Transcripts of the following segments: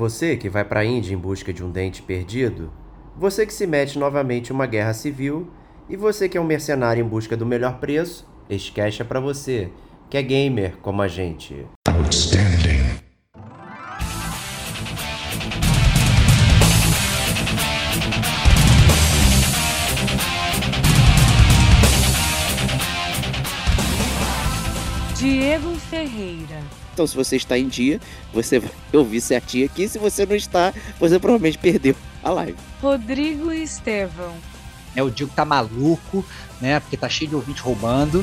Você que vai para a Índia em busca de um dente perdido, você que se mete novamente em uma guerra civil e você que é um mercenário em busca do melhor preço, este cast é para você, que é gamer como a gente. Outstanding. Diego Ferreira. Então, se você está em dia, você vai ouvir certinho aqui. Se você não está, você provavelmente perdeu a live. Rodrigo Estevão. É, o Diego tá maluco, né? Porque tá cheio de ouvinte roubando.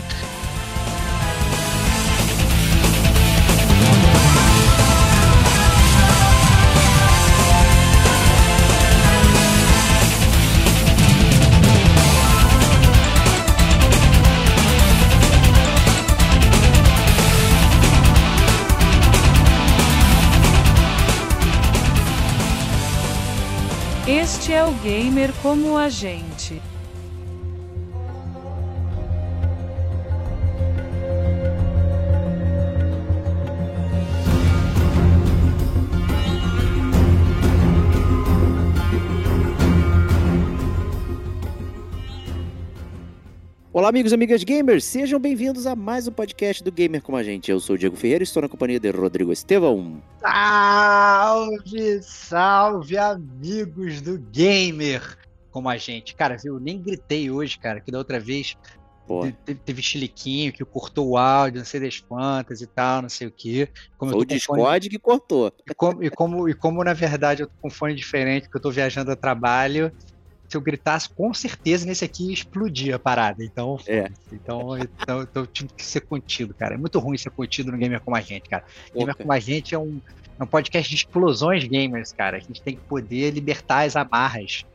Gamer como a gente. Olá, amigos e amigas gamers, sejam bem-vindos a mais um podcast do Gamer com a gente. Eu sou o Diego Ferreira e estou na companhia de Rodrigo Estevão. Salve, salve, amigos do Gamer como a gente. Cara, viu? Nem gritei hoje, cara, que da outra vez teve, teve chiliquinho que cortou o áudio, não sei das quantas e tal, não sei o que. Como o Discord fone... que cortou. E como, e, como, e como, na verdade, eu tô com fone diferente, que eu tô viajando a trabalho, se eu gritasse, com certeza nesse aqui explodia a parada. Então, é. então, então, então tive que ser contido, cara. É muito ruim ser contido no Gamer Como a Gente, cara. Pô, Gamer Como a Gente é um, é um podcast de explosões gamers, cara. A gente tem que poder libertar as amarras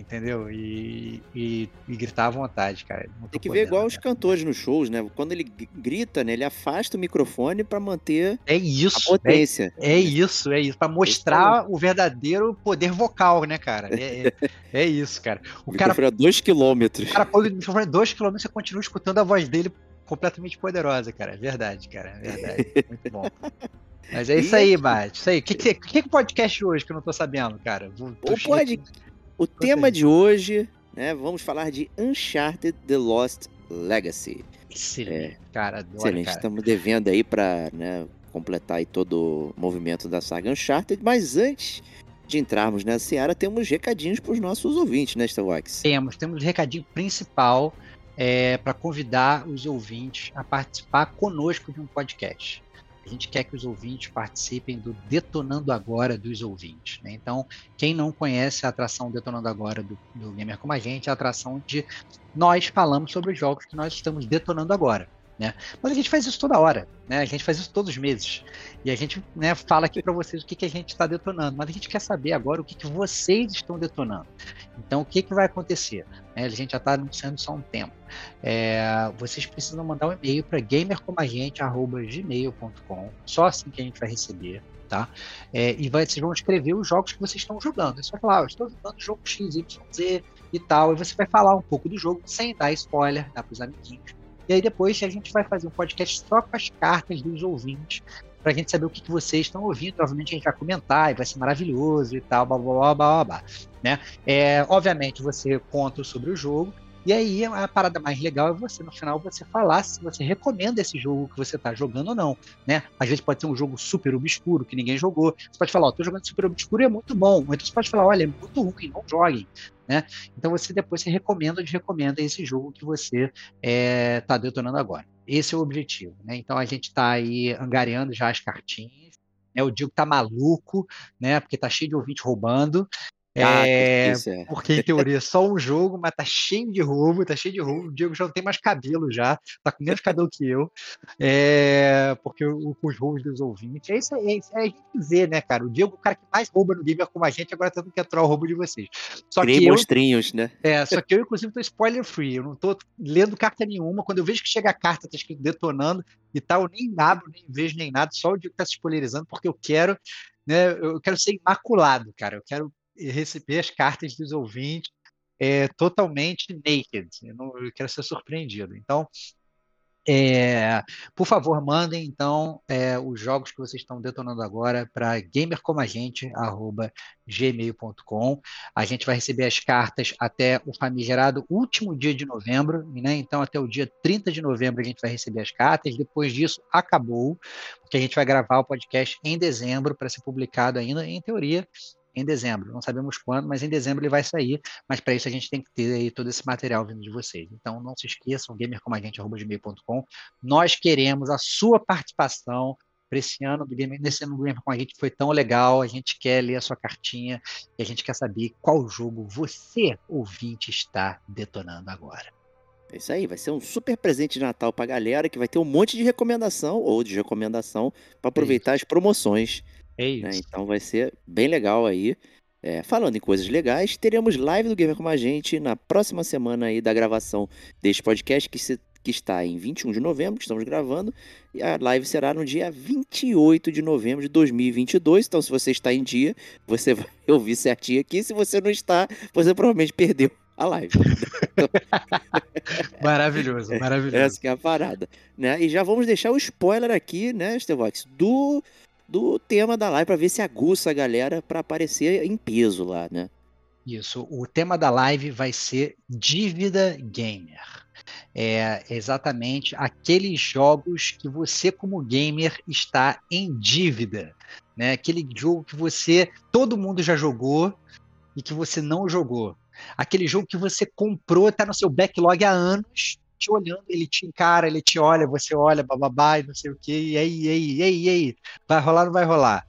entendeu? E, e, e, gritar à vontade, cara. Tem que ver igual os cantores nos shows, né? Quando ele grita, né? Ele afasta o microfone para manter é isso, a potência. É, é isso, é isso. para mostrar o verdadeiro poder vocal, né, cara? É, é, é isso, cara. O, o cara a dois quilômetros. O cara põe o microfone a dois quilômetros e você continua escutando a voz dele completamente poderosa, cara. É verdade, cara. É verdade. Muito bom. Mas é isso aí, Bate. Isso aí. O que, que, que, que podcast hoje que eu não tô sabendo, cara? Vou, o, pode, o tema de hoje, né, vamos falar de Uncharted The Lost Legacy. Excelente, é, cara, adoro, Excelente, cara. estamos devendo aí para né, completar aí todo o movimento da saga Uncharted, mas antes de entrarmos nessa seara, temos recadinhos para os nossos ouvintes, né, Starwax? Temos, temos recadinho principal é, para convidar os ouvintes a participar conosco de um podcast. A gente quer que os ouvintes participem do Detonando Agora dos ouvintes. Né? Então, quem não conhece a atração Detonando Agora do, do Gamer Como a Gente, é a atração de nós falamos sobre os jogos que nós estamos detonando agora. Né? Mas a gente faz isso toda hora, né? A gente faz isso todos os meses. E a gente né, fala aqui para vocês o que, que a gente está detonando. Mas a gente quer saber agora o que, que vocês estão detonando. Então, o que, que vai acontecer? É, a gente já está anunciando há um tempo. É, vocês precisam mandar um e-mail para gamercomagente.gmail.com. Só assim que a gente vai receber. Tá? É, e vai, vocês vão escrever os jogos que vocês estão jogando. Você vai falar, ah, eu estou jogando jogo X, Y, Z e tal. E você vai falar um pouco do jogo sem dar spoiler, dar para os amiguinhos e aí depois a gente vai fazer um podcast só com as cartas dos ouvintes, para a gente saber o que, que vocês estão ouvindo. Obviamente a gente vai comentar e vai ser maravilhoso e tal, blá blá blá blá blá. Né? É, obviamente você conta sobre o jogo. E aí a parada mais legal é você, no final, você falar se você recomenda esse jogo que você está jogando ou não, né? Às vezes pode ser um jogo super obscuro que ninguém jogou. Você pode falar, ó, oh, tô jogando super obscuro e é muito bom. Ou então você pode falar, olha, é muito ruim, não joguem. Né? Então você depois se recomenda ou desrecomenda esse jogo que você está é, tá detonando agora. Esse é o objetivo. Né? Então a gente está aí angariando já as cartinhas. Né? O Diego tá maluco, né? Porque tá cheio de ouvinte roubando. Ah, é, é, porque em teoria é só um jogo, mas tá cheio de roubo, tá cheio de roubo. O Diego já não tem mais cabelo já, tá com menos cabelo que eu, é, porque o, os roubos dos ouvintes. É isso aí, é, é a gente vê, né, cara? O Diego, o cara que mais rouba no gamer como a gente, agora tá tentando quebrar o roubo de vocês. Só Criei que monstrinhos, eu, né? É, só que eu, inclusive, tô spoiler free. Eu não tô lendo carta nenhuma. Quando eu vejo que chega a carta, tá escrito detonando e tal, eu nem abro, nem vejo nem nada, só o Diego tá se spoilerizando, porque eu quero né, eu quero ser imaculado, cara. Eu quero receber as cartas dos ouvintes é, totalmente naked. Eu, não, eu quero ser surpreendido. Então, É, por favor, mandem então é, os jogos que vocês estão detonando agora para gamercomagente.gmail.com. A gente vai receber as cartas até o famigerado último dia de novembro, né? Então, até o dia 30 de novembro a gente vai receber as cartas. Depois disso, acabou, porque a gente vai gravar o podcast em dezembro para ser publicado ainda, em teoria, em dezembro. Não sabemos quando, mas em dezembro ele vai sair. Mas para isso a gente tem que ter aí todo esse material vindo de vocês. Então não se esqueçam, gamercomagente.gmail.com. Nós queremos a sua participação para esse ano do Gamer, nesse ano do Gamer com a gente foi tão legal. A gente quer ler a sua cartinha e a gente quer saber qual jogo você, ouvinte, está detonando agora. É isso aí, vai ser um super presente de Natal pra galera que vai ter um monte de recomendação ou de recomendação para aproveitar é as promoções é isso. Né? Então vai ser bem legal aí. É, falando em coisas legais, teremos live do Gamer com a gente na próxima semana aí da gravação deste podcast, que, se, que está em 21 de novembro, que estamos gravando, e a live será no dia 28 de novembro de 2022. Então, se você está em dia, você vai ouvir certinho aqui. Se você não está, você provavelmente perdeu a live. maravilhoso, maravilhoso. Essa que é a parada. Né? E já vamos deixar o spoiler aqui, né, Stevox, do do tema da live para ver se aguça a galera para aparecer em peso lá, né? Isso. O tema da live vai ser dívida gamer. É exatamente aqueles jogos que você, como gamer, está em dívida. Né? Aquele jogo que você, todo mundo já jogou e que você não jogou. Aquele jogo que você comprou, está no seu backlog há anos te olhando, ele te encara, ele te olha, você olha, bababá, e não sei o quê, e aí, e aí, e aí, e aí, vai rolar ou não vai rolar?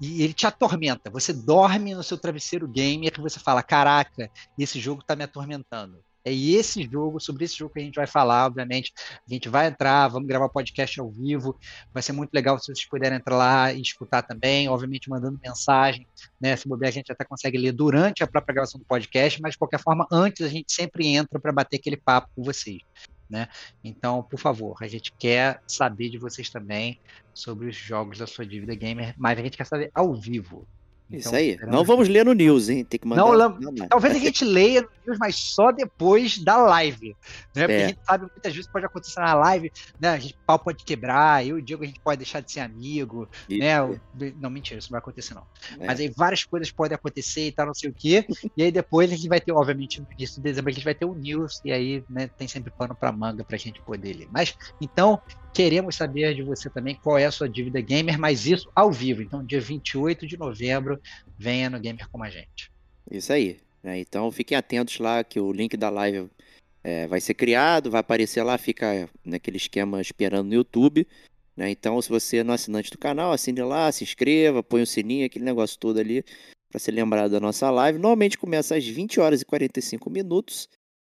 E ele te atormenta, você dorme no seu travesseiro gamer e você fala, caraca, esse jogo está me atormentando. É esse jogo, sobre esse jogo que a gente vai falar, obviamente. A gente vai entrar, vamos gravar podcast ao vivo. Vai ser muito legal se vocês puderem entrar lá e escutar também, obviamente mandando mensagem, né? Se bobear, a gente até consegue ler durante a própria gravação do podcast, mas de qualquer forma, antes a gente sempre entra para bater aquele papo com vocês. Né? Então, por favor, a gente quer saber de vocês também sobre os jogos da sua dívida gamer, mas a gente quer saber ao vivo. Isso então, aí. Não vamos ler no news, hein? Tem que mandar. Não, não, talvez a gente leia no news, mas só depois da live. Né? Porque é. a gente sabe muitas vezes pode acontecer na live, né? A gente, pau pode quebrar, eu e o Diego a gente pode deixar de ser amigo, isso. né? Não, mentira, isso não vai acontecer, não. É. Mas aí várias coisas podem acontecer e tal, não sei o quê. e aí depois a gente vai ter, obviamente, no início de dezembro, a gente vai ter o news, e aí né, tem sempre pano pra manga pra gente poder ler. Mas, então, Queremos saber de você também qual é a sua dívida gamer, mas isso ao vivo. Então, dia 28 de novembro, venha no Gamer com a gente. Isso aí. Né? Então, fiquem atentos lá que o link da live é, vai ser criado, vai aparecer lá, fica naquele esquema esperando no YouTube. Né? Então, se você não é assinante do canal, assine lá, se inscreva, põe o sininho, aquele negócio todo ali, para ser lembrado da nossa live. Normalmente começa às 20 horas e 45 minutos.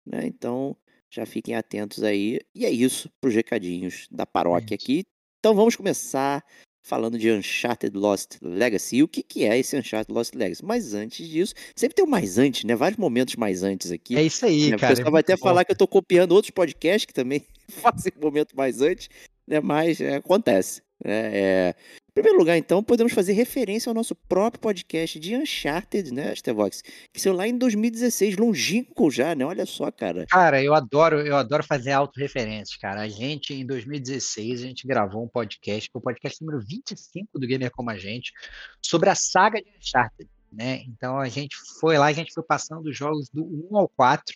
Né? Então, já fiquem atentos aí. E é isso para os recadinhos da paróquia aqui. Então vamos começar falando de Uncharted Lost Legacy. E o que, que é esse Uncharted Lost Legacy? Mas antes disso, sempre tem um mais antes, né? Vários momentos mais antes aqui. É isso aí, né? cara. O pessoal é vai até bom. falar que eu estou copiando outros podcasts que também fazem momento mais antes, né? Mas é, acontece. Né? É, primeiro lugar, então, podemos fazer referência ao nosso próprio podcast de Uncharted, né, Stevox? Que saiu lá em 2016, longínquo já, né? Olha só, cara. Cara, eu adoro, eu adoro fazer autorreferências, cara. A gente, em 2016, a gente gravou um podcast, é o podcast número 25 do Gamer Como a Gente, sobre a saga de Uncharted. Né? Então a gente foi lá, a gente foi passando os jogos do 1 ao 4,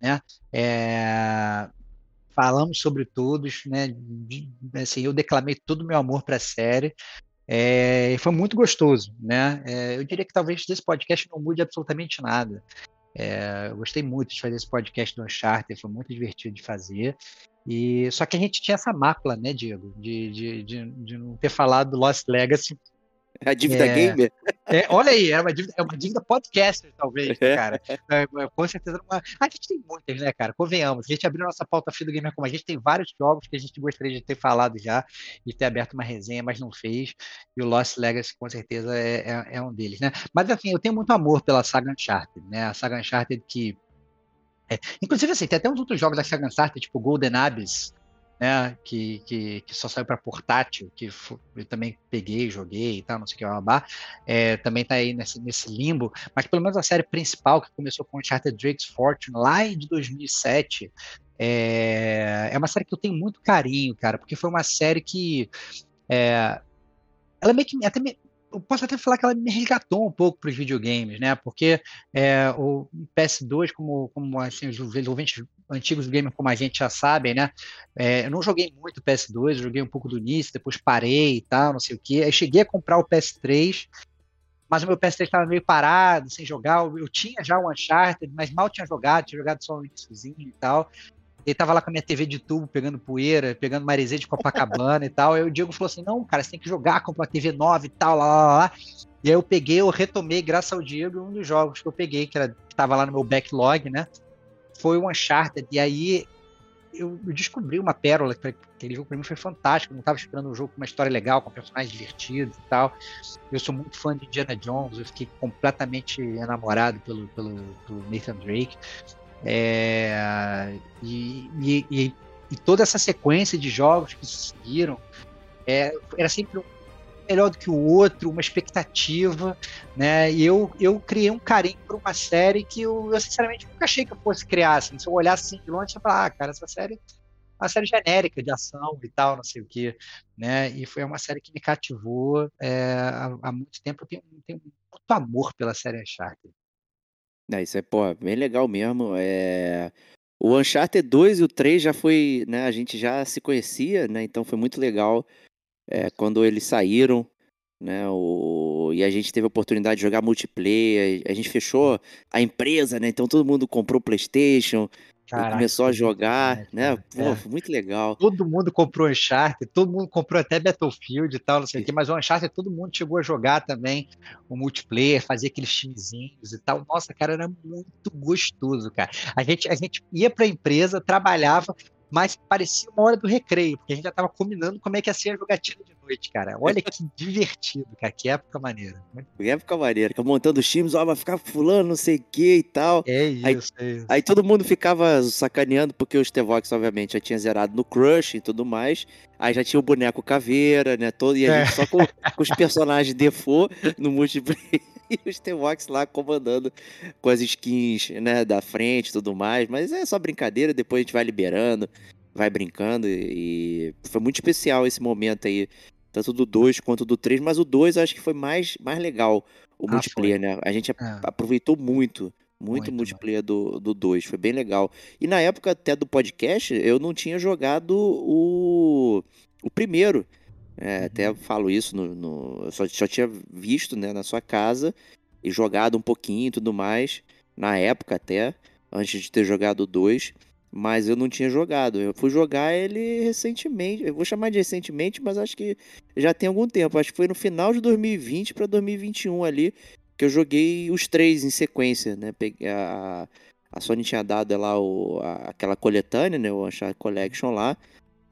né? É, falamos sobre todos, né? Assim, eu declamei todo o meu amor para a série. É, foi muito gostoso, né? É, eu diria que talvez desse podcast não mude absolutamente nada. É, eu gostei muito de fazer esse podcast do Uncharted, foi muito divertido de fazer. E só que a gente tinha essa mácula, né, Diego, de, de, de, de não ter falado do Lost Legacy a dívida é, gamer? É, olha aí, é uma dívida, é uma dívida podcaster, talvez, né, cara. É, é, com certeza. Uma... A gente tem muitas, né, cara? Convenhamos. A gente abriu nossa pauta fria do Gamer como a gente tem vários jogos que a gente gostaria de ter falado já e ter aberto uma resenha, mas não fez. E o Lost Legacy, com certeza, é, é, é um deles, né? Mas, assim, eu tenho muito amor pela saga Uncharted, né? A saga Uncharted que. É, inclusive, assim, tem até uns outros jogos da saga Uncharted, tipo Golden Abyss, né, que, que, que só saiu para portátil, que eu também peguei, joguei e tal, não sei o que, babá, é, também tá aí nesse, nesse limbo, mas pelo menos a série principal, que começou com Uncharted Drake's Fortune lá em 2007, é, é uma série que eu tenho muito carinho, cara, porque foi uma série que é, ela meio que até me, eu posso até falar que ela me resgatou um pouco para os videogames, né? Porque é, o PS2, como, como assim, os ouvintes antigos do gamer como a gente já sabem, né? É, eu não joguei muito PS2, joguei um pouco do início, depois parei e tal, não sei o quê. Aí cheguei a comprar o PS3, mas o meu PS3 estava meio parado, sem jogar. Eu tinha já o Uncharted, mas mal tinha jogado, tinha jogado só o iníciozinho e tal. Ele tava lá com a minha TV de tubo, pegando poeira, pegando maresia de Copacabana e tal. Aí o Diego falou assim: não, cara, você tem que jogar, comprar uma TV nova e tal, lá, lá, lá. E aí eu peguei, eu retomei, graças ao Diego, um dos jogos que eu peguei, que, era, que tava lá no meu backlog, né? Foi o Uncharted. E aí eu, descobri uma pérola, que aquele jogo pra mim foi fantástico. Eu não tava esperando um jogo com uma história legal, com personagens divertidos e tal. Eu sou muito fã de Indiana Jones, eu fiquei completamente enamorado pelo, pelo, pelo Nathan Drake. É, e, e, e, toda essa sequência de jogos que seguiram é, era sempre um melhor do que o outro, uma expectativa, né? E eu, eu criei um carinho por uma série que eu, eu sinceramente nunca achei que eu fosse criar. Assim. Se eu olhasse assim de longe, eu ia falar, ah, cara, essa série uma série genérica de ação e tal, não sei o quê, né? E foi uma série que me cativou é, há, há, muito tempo. Eu tenho, tenho muito amor pela série Uncharted. É, isso é, bem legal mesmo. É... O Uncharted 2 e o 3 já foi, né? A gente já se conhecia, né? Então foi muito legal é, quando eles saíram, né? O... E a gente teve a oportunidade de jogar multiplayer. A gente fechou a empresa, né? Então todo mundo comprou PlayStation. Começou a jogar, né? Pô, é. muito legal. Todo mundo comprou Uncharted, todo mundo comprou até Battlefield e tal, não sei o quê, mas o Uncharted todo mundo chegou a jogar também o multiplayer, fazia aqueles timezinhos e tal. Nossa, cara, era muito gostoso, cara. A gente, a gente ia pra empresa, trabalhava, mas parecia uma hora do recreio, porque a gente já tava combinando como é que ia ser a jogatina de noite, cara. Olha que divertido, cara, que época maneira. Que época maneira, montando os times, ó, vai ficar fulano, não sei o que e tal. É isso, aí, é isso. Aí todo mundo ficava sacaneando, porque o Stevox, obviamente, já tinha zerado no Crush e tudo mais. Aí já tinha o boneco caveira, né, todo, e a é. gente só com, com os personagens default no multiplayer. e os T-Vox lá comandando com as skins, né, da frente e tudo mais. Mas é só brincadeira, depois a gente vai liberando, vai brincando. E foi muito especial esse momento aí, tanto do 2 quanto do 3. Mas o 2 acho que foi mais, mais legal, o ah, multiplayer, foi. né? A gente é. aproveitou muito. Muito, muito multiplayer do 2, foi bem legal. E na época até do podcast, eu não tinha jogado o, o primeiro. É, até falo isso, no, no só, só, tinha visto né, na sua casa e jogado um pouquinho e tudo mais, na época até, antes de ter jogado dois, mas eu não tinha jogado. Eu fui jogar ele recentemente, eu vou chamar de recentemente, mas acho que já tem algum tempo. Acho que foi no final de 2020 para 2021 ali que eu joguei os três em sequência, né? Peguei a, a Sony tinha dado lá o, a, aquela coletânea, né? O Uncharted Collection lá.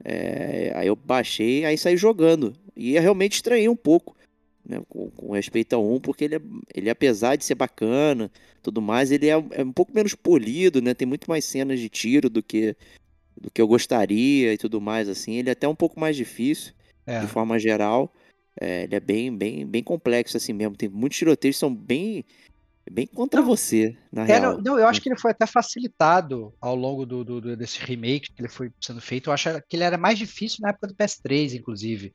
É, aí eu baixei, aí saí jogando. E eu realmente estranhei um pouco, né, com, com, respeito ao 1, porque ele, é, ele, apesar de ser bacana, tudo mais, ele é, é, um pouco menos polido, né? Tem muito mais cenas de tiro do que do que eu gostaria e tudo mais, assim. Ele é até um pouco mais difícil, é. de forma geral. É, ele é bem, bem, bem complexo assim mesmo. Tem muitos tiroteios são bem bem contra não, você, na real. Não, eu acho que ele foi até facilitado ao longo do, do, desse remake que ele foi sendo feito. Eu acho que ele era mais difícil na época do PS3, inclusive.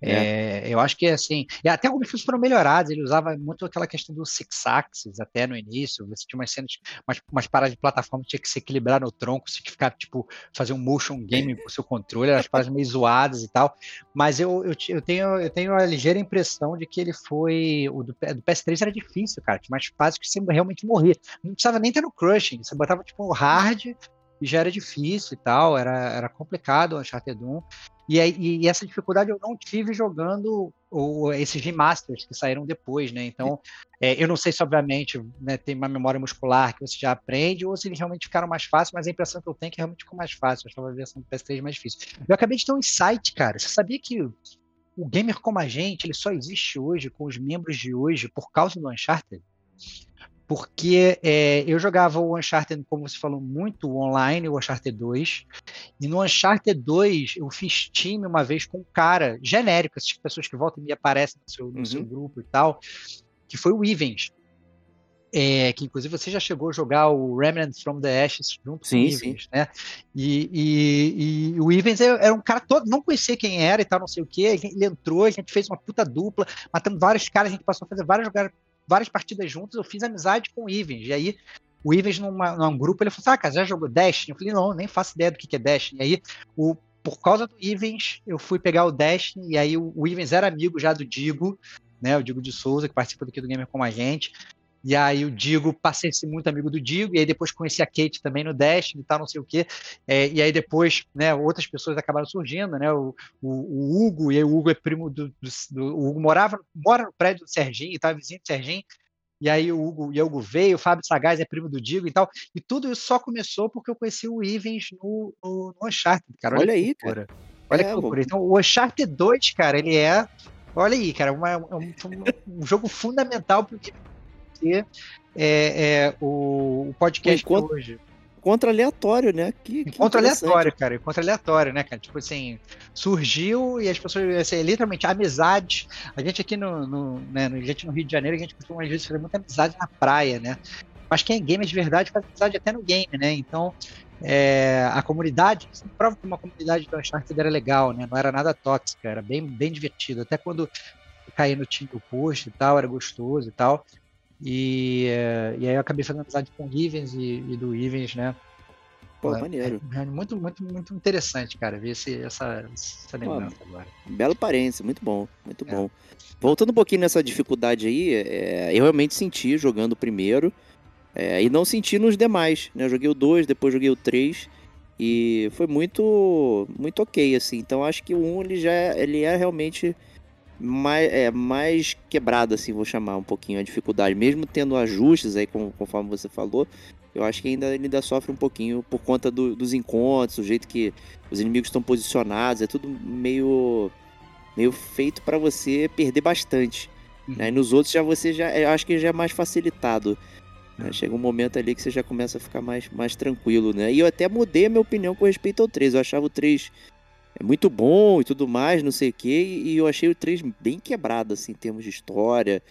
É. É, eu acho que, assim, e até alguns filmes foram melhorados. Ele usava muito aquela questão do six axis até no início. Você tinha umas cenas, umas, umas paradas de plataforma tinha que se equilibrar no tronco, você tinha que ficar, tipo, fazer um motion game com o seu controle, eram as paradas meio zoadas e tal. Mas eu, eu, eu, tenho, eu tenho a ligeira impressão de que ele foi. O do, do PS3 era difícil, cara. Tinha mais fases que você realmente morria. Não precisava nem ter no crushing, você botava tipo hard e já era difícil e tal, era, era complicado o Uncharted 1. E, e, e essa dificuldade eu não tive jogando o, esses remasters que saíram depois, né? Então, é, eu não sei se, obviamente, né, tem uma memória muscular que você já aprende, ou se eles realmente ficaram mais fáceis, mas a impressão que eu tenho é que realmente ficou mais fácil. Eu achava a versão do PS3 mais difícil. Eu acabei de ter um insight, cara. Você sabia que o gamer como a gente, ele só existe hoje, com os membros de hoje, por causa do Uncharted? Porque é, eu jogava o Uncharted, como você falou, muito online, o Uncharted 2, e no Uncharted 2 eu fiz time uma vez com um cara genérico, essas pessoas que voltam e me aparecem no seu, no uhum. seu grupo e tal, que foi o Ivens. É, que inclusive você já chegou a jogar o Remnant from the Ashes junto sim, com o Ivens, né? E, e, e, o Ivens era um cara todo, não conhecia quem era e tal, não sei o que. Ele entrou, a gente fez uma puta dupla, matando vários caras, a gente passou a fazer várias, várias partidas juntos. Eu fiz amizade com o Ivens. E aí o Ivens, numa, num grupo, ele falou assim: Ah, cara, já jogou Destiny? Eu falei: Não, nem faço ideia do que é Destiny. E aí o por causa do Ivens, eu fui pegar o Destiny, e aí o, o Ivens era amigo já do Digo, né? O Digo de Souza, que participa aqui do Gamer com a gente. E aí o Digo, passei a ser muito amigo do Digo, e aí depois conheci a Kate também no Destiny e tal, não sei o quê. É, e aí depois, né, outras pessoas acabaram surgindo, né? O, o, o Hugo, e aí o Hugo é primo do, do, do, O Hugo morava, mora no prédio do Serginho, estava vizinho do Serginho. E aí o Hugo, o Hugo veio, o Fábio Sagaz é primo do Digo e tal. E tudo isso só começou porque eu conheci o Ivens no, no, no Uncharted, cara. Olha, olha aí, cara. Olha é, que loucura. Então, o Uncharted 2, cara, ele é. Olha aí, cara, uma, um, um, jogo fundamental porque é, é, o, o podcast encontro, hoje. Encontro aleatório, né? Que, que encontro aleatório, cara. Encontro aleatório, né, cara? Tipo assim, surgiu e as pessoas, assim, literalmente, amizade. A gente aqui no, no, né, a gente no Rio de Janeiro, a gente costuma às vezes fazer muita amizade na praia, né? Mas quem é gamer de verdade faz amizade até no game, né? Então, é, a comunidade, prova que uma comunidade do Uncharted era legal, né? Não era nada tóxica, era bem, bem divertido. Até quando caí no time do post e tal, era gostoso e tal. E, e aí eu acabei fazendo amizade com o Ivens e, e do Ivens, né? Pô, é, maneiro. É, muito, muito, muito interessante, cara, ver esse, essa, essa lembrança Pô, agora. Belo parência, muito bom, muito é. bom. Voltando um pouquinho nessa dificuldade aí, é, eu realmente senti jogando o primeiro é, e não senti nos demais, né? Eu joguei o 2, depois joguei o 3 e foi muito, muito ok, assim. Então acho que o 1 ele já ele é realmente mais, é, mais quebrado, assim, vou chamar um pouquinho a dificuldade. Mesmo tendo ajustes aí, conforme você falou, eu acho que ainda ainda sofre um pouquinho por conta do, dos encontros, o jeito que os inimigos estão posicionados, é tudo meio meio feito para você perder bastante. Uhum. Né? E nos outros já você já, eu acho que já é mais facilitado. Né? Uhum. Chega um momento ali que você já começa a ficar mais, mais tranquilo, né? E eu até mudei a minha opinião com respeito ao 3. Eu achava o 3 é muito bom e tudo mais, não sei o que, e eu achei o 3 bem quebrado, assim, em termos de história.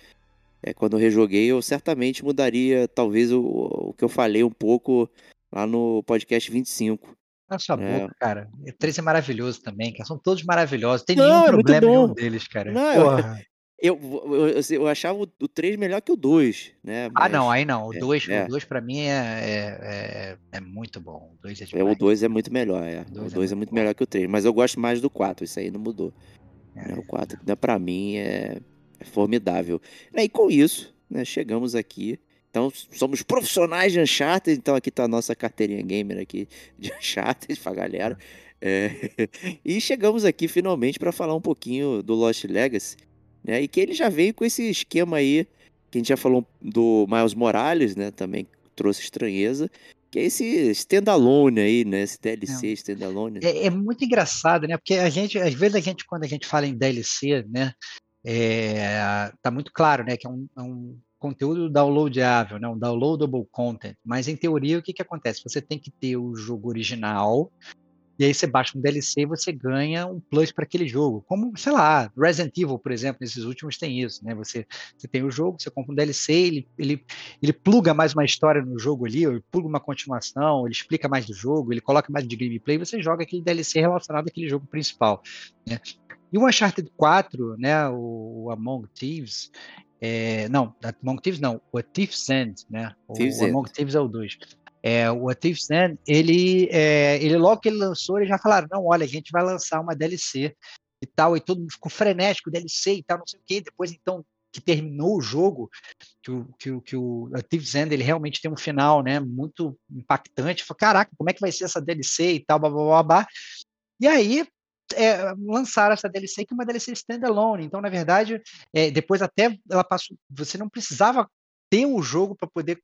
É, quando eu rejoguei, eu certamente mudaria, talvez, o, o que eu falei um pouco lá no podcast 25. Na sua é. boca, cara. O 3 é maravilhoso também, cara. São todos maravilhosos. Tem não, nenhum é problema nenhum deles, cara. Não, eu, eu, eu, eu, achava o 3 melhor que o 2, né? Mas, ah, não, aí não. O 2, é, o 2 é. pra mim é, é, é, é, muito bom. O 2 é, é, o 2 é muito melhor, é. O 2 é, muito, muito melhor que o 3. Mas eu gosto mais do 4, isso aí não mudou. Né? O 4, né, pra mim, é, formidável. E com isso, né, chegamos aqui. Então, somos profissionais de Uncharted. Então, aqui tá a nossa carteirinha gamer aqui de Uncharted pra galera. É... e chegamos aqui finalmente para falar um pouquinho do Lost Legacy. Né? E que ele já veio com esse esquema aí, que a gente já falou do Miles Morales, né? Também trouxe estranheza. Que é esse standalone aí, né? Esse DLC é. standalone. É, é, muito engraçado, né? Porque a gente, às vezes a gente, quando a gente fala em DLC, né? É, tá muito claro, né? Que é um, é um conteúdo downloadável, né? Um downloadable content. Mas em teoria, o que que acontece? Você tem que ter o jogo original e aí você baixa um DLC e você ganha um plus para aquele jogo. Como, sei lá, Resident Evil, por exemplo, nesses últimos tem isso, né? Você, você tem o jogo, você compra um DLC, ele, ele, ele pluga mais uma história no jogo ali, ele pluga uma continuação, ele explica mais do jogo, ele coloca mais de gameplay, você joga aquele DLC relacionado àquele jogo principal, né? E o Uncharted 4, né, o, o Among Thieves, é, não, Among Thieves não, o Thief's End, né? O, o Among Thieves é o 2. É, o A Thief's ele, é, ele logo que ele lançou, eles já falaram, não, olha, a gente vai lançar uma DLC e tal, e todo mundo ficou frenético, DLC e tal, não sei o quê, depois então que terminou o jogo, que o, que, que o A Thief's End, ele realmente tem um final, né, muito impactante, falou, caraca, como é que vai ser essa DLC e tal, blá, blá, blá, blá. e aí é, lançaram essa DLC que é uma DLC standalone, então na verdade, é, depois até ela passou, você não precisava ter o jogo para poder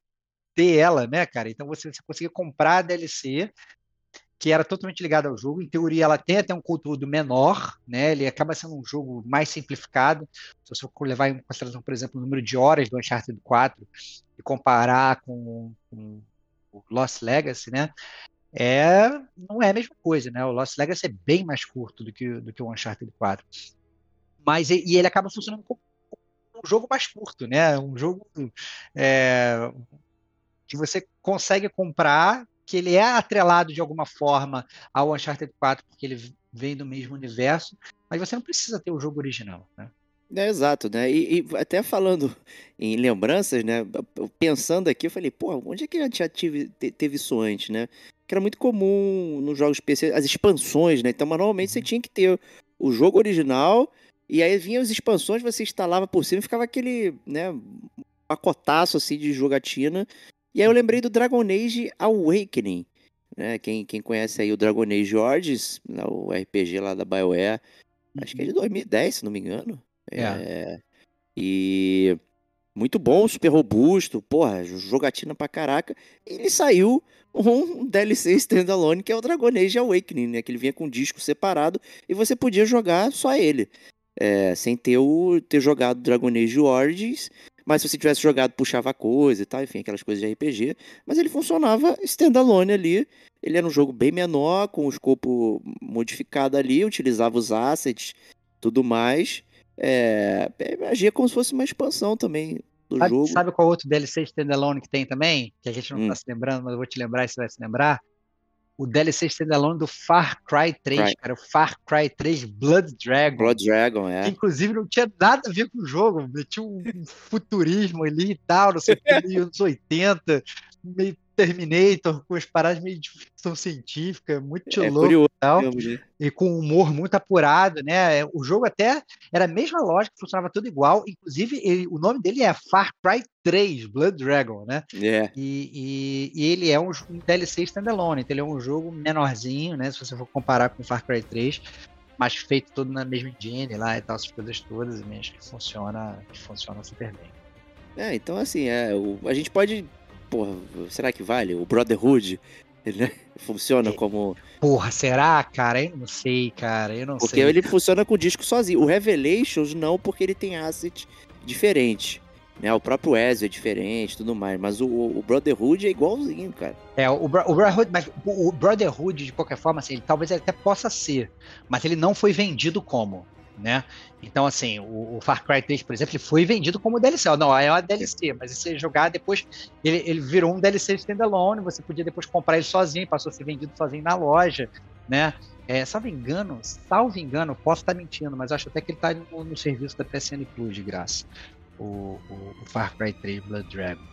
ter ela, né, cara? Então você, você conseguia comprar a DLC que era totalmente ligado ao jogo. Em teoria, ela tem até um conteúdo menor, né? Ele acaba sendo um jogo mais simplificado. Se você for levar em consideração, por exemplo, o número de horas do Uncharted 4 e comparar com, com o Lost Legacy, né? É, não é a mesma coisa, né? O Lost Legacy é bem mais curto do que, do que o Uncharted 4. Mas, e ele acaba funcionando como um jogo mais curto, né? Um jogo é, que você consegue comprar que ele é atrelado de alguma forma ao Uncharted 4, porque ele vem do mesmo universo, mas você não precisa ter o jogo original, né? É, exato, né? E, e, até falando em lembranças, né? Pensando aqui, eu falei, pô, onde é que eu já tive, teve isso antes, né? Que era muito comum nos jogos PC, as expansões, né? Então, normalmente você uhum. tinha que ter o jogo original e aí vinham as expansões, você instalava por cima e ficava aquele, né? Pacotaço assim de jogatina e aí eu lembrei do Dragon Age Awakening. Né? Quem, quem conhece aí o Dragon Age Origins, o RPG lá da BioWare, acho que é de 2010, uhum. se não me engano. É. é. E muito bom, super robusto, porra, jogatina pra caraca. E ele saiu um DLC standalone que é o Dragon Age Awakening, né? Que ele vinha com um disco separado e você podia jogar só ele. É, sem ter, o, ter jogado Dragon Age Origins mas se você tivesse jogado, puxava coisa e tal, enfim, aquelas coisas de RPG. Mas ele funcionava standalone ali. Ele era um jogo bem menor, com o escopo modificado ali, utilizava os assets, tudo mais. É, é agia como se fosse uma expansão também do sabe, jogo. Sabe qual outro DLC standalone que tem também? Que a gente não hum. tá se lembrando, mas eu vou te lembrar se você vai se lembrar o DLC standalone do Far Cry 3, right. cara. O Far Cry 3 Blood Dragon. Blood Dragon, é. Que, inclusive não tinha nada a ver com o jogo. Tinha um futurismo ali e tal, não sei o que, anos 80, meio Terminator, com as paradas meio de ficção científica, muito é, louco curioso, e tal, e com humor muito apurado, né? O jogo até era a mesma lógica, funcionava tudo igual, inclusive ele, o nome dele é Far Cry 3, Blood Dragon, né? Yeah. É. E, e, e, ele é um, um DLC standalone, então ele é um jogo menorzinho, né? Se você for comparar com Far Cry 3, mas feito todo na mesma engine lá e tal, essas coisas todas, mas que funciona, que funciona super bem. É, então assim, é, o, a gente pode porra, será que vale? O Brotherhood, ele né, funciona é. como. Porra, será, cara? Eu não sei, cara. Eu não porque sei. Porque ele funciona com o disco sozinho. O Revelations não, porque ele tem asset diferente. Né, o próprio Ezio é diferente tudo mais, mas o, o Brotherhood é igualzinho, cara. É, o, o Brotherhood, mas o, o Brotherhood, de qualquer forma, assim, ele, talvez ele até possa ser, mas ele não foi vendido como né? Então, assim, o, o, Far Cry 3, por exemplo, ele foi vendido como DLC. Não, é uma DLC, mas se jogar depois, ele, ele virou um DLC standalone, você podia depois comprar ele sozinho, passou a ser vendido sozinho na loja, né? É, salvo engano, salvo engano, posso estar mentindo, mas acho até que ele está no, no, serviço da PSN Plus de graça. O, o, o Far Cry 3 Blood Dragon.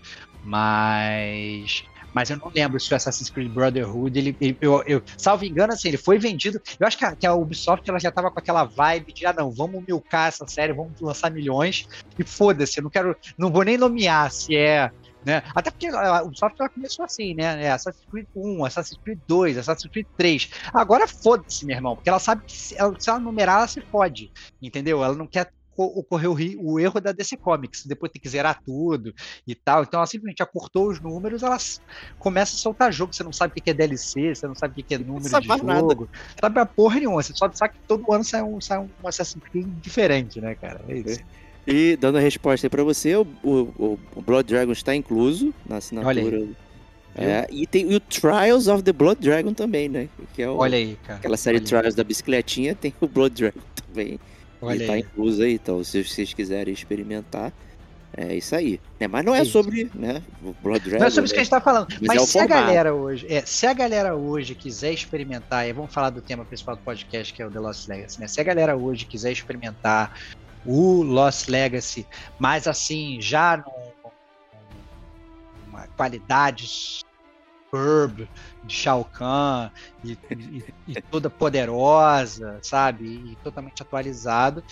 Mas mas eu não lembro se o Assassin's Creed Brotherhood, ele, ele eu, eu, salvo engano, assim, ele foi vendido. Eu acho que a, que a Ubisoft ela já tava com aquela vibe de, ah, não, vamos milcar essa série, vamos lançar milhões e foda-se, eu não quero, não vou nem nomear se é né? Até porque a Ubisoft ela começou assim, né? É Assassin's Creed 1, Assassin's Creed 2, Assassin's Creed 3. Agora foda-se, meu irmão, porque ela sabe que se ela, se ela numerar, ela se fode, entendeu? Ela não quer ocorreu o erro da DC Comics, depois tem que zerar tudo e tal. Então ela simplesmente acortou os números, ela começa a soltar jogo, você não sabe o que é DLC, você não sabe o que é número de jogo, nada. sabe a porra nenhuma, você só sabe que todo ano sai um, sai um Assassin's Creed diferente, né, cara? É isso. E dando a resposta aí pra você, o, o, o Blood Dragon está incluso na assinatura. É, e tem o Trials of the Blood Dragon também, né? Que é o, Olha aí, cara. Aquela série Trials da bicicletinha, tem o Blood Dragon também. Olha e tá aí. incluso aí, então se vocês quiserem experimentar, é isso aí. É, mas não é, é sobre, né, o Blood Dragon. Não é sobre isso que a né? gente tá falando. Mas, mas é se formato. a galera hoje, é, se a galera hoje quiser experimentar, e vamos falar do tema principal do podcast, que é o The Lost Legacy, né? Se a galera hoje quiser experimentar o Lost Legacy, mas assim, já numa qualidade superb de Shao Kahn e, e, e, toda poderosa, sabe? E totalmente atualizado.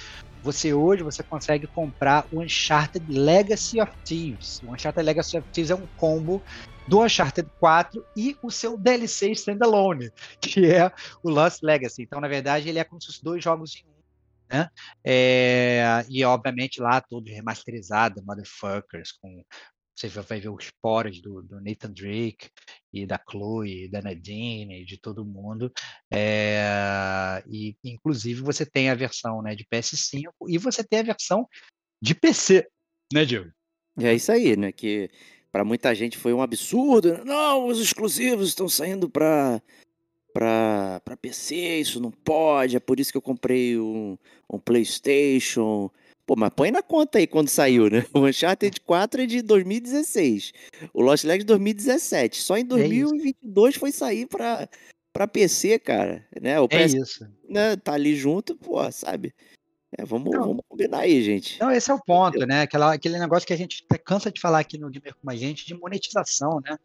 Você hoje você consegue comprar o Uncharted Legacy of Thieves. O Uncharted Legacy of Thieves é um combo do Uncharted 4 e o seu DLC standalone, que é o Lost Legacy. Então, na verdade, ele é como se dois jogos em um. Né? É, e obviamente lá todo remasterizado, motherfuckers, com você vai ver os poros do, do, Nathan Drake e da Chloe, da Nadine, de todo mundo. É, e inclusive você tem a versão né, de PS5 e você tem a versão de PC, né, Diego? É isso aí, né? Que para muita gente foi um absurdo. Né? Não, os exclusivos estão saindo para para PC, isso não pode. É por isso que eu comprei um, um PlayStation. Pô, mas põe na conta aí quando saiu, né? O Uncharted 4 é de 2016. O Lost Legacy 2017. Só em 2022 é foi sair pra, pra PC, cara. Né? O é PS, isso. Né, tá ali junto, pô, sabe? É, vamos, vamos combinar aí, gente. Não, esse é o ponto, né? Aquela, aquele negócio que a gente cansa de falar aqui no Gamer com a gente de monetização, né?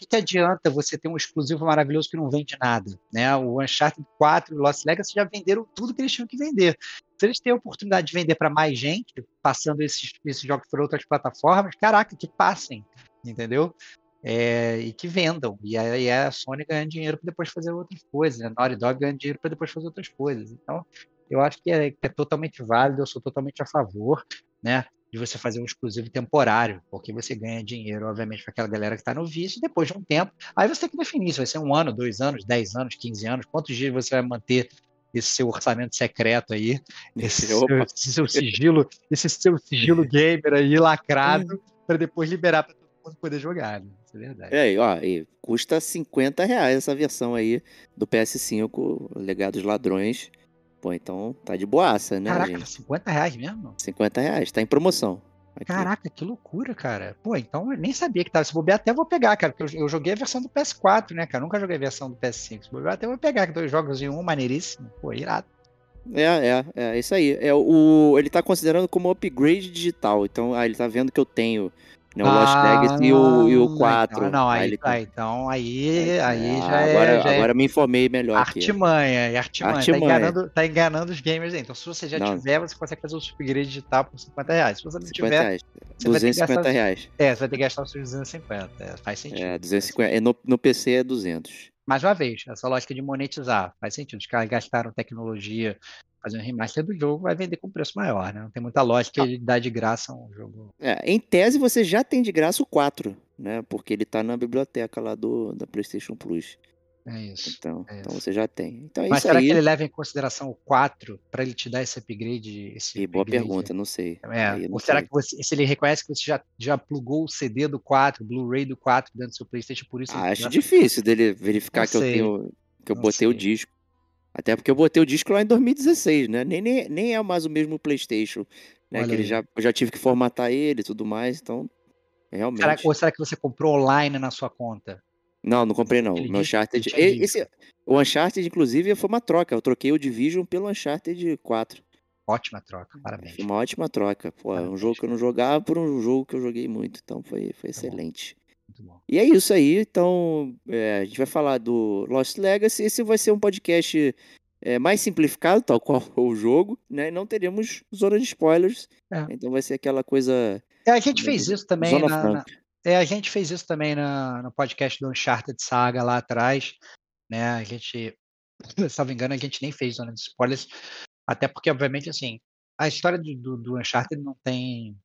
Que, que adianta você ter um exclusivo maravilhoso que não vende nada, né? O Uncharted 4 e o Lost Legacy já venderam tudo que eles tinham que vender. Se eles têm a oportunidade de vender para mais gente, passando esses, esses jogos por outras plataformas, caraca, que passem, entendeu? É, e que vendam. E aí a Sony ganha dinheiro para depois fazer outras coisas, né? A Naughty Dog ganha dinheiro para depois fazer outras coisas. Então, eu acho que é, que é totalmente válido, eu sou totalmente a favor, né? De você fazer um exclusivo temporário, porque você ganha dinheiro, obviamente, para aquela galera que está no vício, depois de um tempo, aí você tem que definir se vai ser um ano, dois anos, dez anos, quinze anos, quantos dias você vai manter esse seu orçamento secreto aí, esse, seu, esse seu, sigilo, esse seu sigilo gamer aí lacrado, para depois liberar para todo mundo poder jogar, né? Isso é verdade. É, ó, e custa 50 reais essa versão aí do PS5, Legados Ladrões. Pô, então tá de boaça, né, Caraca, gente? 50 reais mesmo? 50 reais, tá em promoção. Aqui. Caraca, que loucura, cara. Pô, então eu nem sabia que tava. Se bobear, até vou pegar, cara, porque eu, eu, joguei a versão do PS4, né, cara? Nunca joguei a versão do PS5. Se bobear, até vou pegar, que dois jogos em um, maneiríssimo. Pô, irado. É, é, é, isso aí. É, o, ele tá considerando como upgrade digital. Então, ah, ele tá vendo que eu tenho né, o ah, Lost Legacy e o, e o 4. Então, não, aí, aí, tá, então aí, aí já agora, é. Já agora é me informei melhor. Artimanha, aqui. artimanha. artimanha. Tá, enganando, tá enganando os gamers aí. Então, se você já não. tiver, você consegue fazer o upgrade digital por 50 reais. Se você não tiver. Reais. 250 gastar, reais. É, você vai ter que gastar os seus 250. É, faz sentido. É, 250. É, no, no PC é 200. Mais uma vez, essa lógica de monetizar faz sentido. Os caras gastaram tecnologia fazer um remaster do jogo, vai vender com preço maior, né? Não tem muita lógica ele dar de graça um jogo. É, em tese você já tem de graça o 4, né? Porque ele tá na biblioteca lá do da PlayStation Plus. É isso. Então, é então isso. você já tem. Então, é Mas será aí... que ele leva em consideração o 4 para ele te dar esse upgrade? Esse e boa pergunta, não sei. É, não ou será sei. que você, se ele reconhece que você já, já plugou o CD do 4, Blu-ray do 4 dentro do seu PlayStation, por isso. Ah, acho difícil dele verificar não que sei. eu tenho que eu não botei sei. o disco. Até porque eu botei o disco lá em 2016, né? Nem, nem, nem é mais o mesmo PlayStation, né? Olha que ele já, eu já tive que formatar ele e tudo mais, então. Realmente. Será, ou será que você comprou online na sua conta? Não, não comprei não. Ele Meu Uncharted. Esse, o Uncharted, inclusive, foi uma troca. Eu troquei o Division pelo Uncharted 4. Ótima troca, parabéns. Uma ótima troca. Pô, é um jogo que eu não jogava por um jogo que eu joguei muito. Então foi, foi excelente. E é isso aí. Então, é, a gente vai falar do Lost Legacy. Esse vai ser um podcast é, mais simplificado, tal qual o jogo, né? não teremos zona de spoilers. É. Então vai ser aquela coisa. É, a gente fez isso também na, na, é, a gente fez isso também na, no podcast do Uncharted Saga lá atrás. Né? A gente, se não me engano, a gente nem fez zona de spoilers. Até porque, obviamente, assim, a história do, do, do Uncharted não tem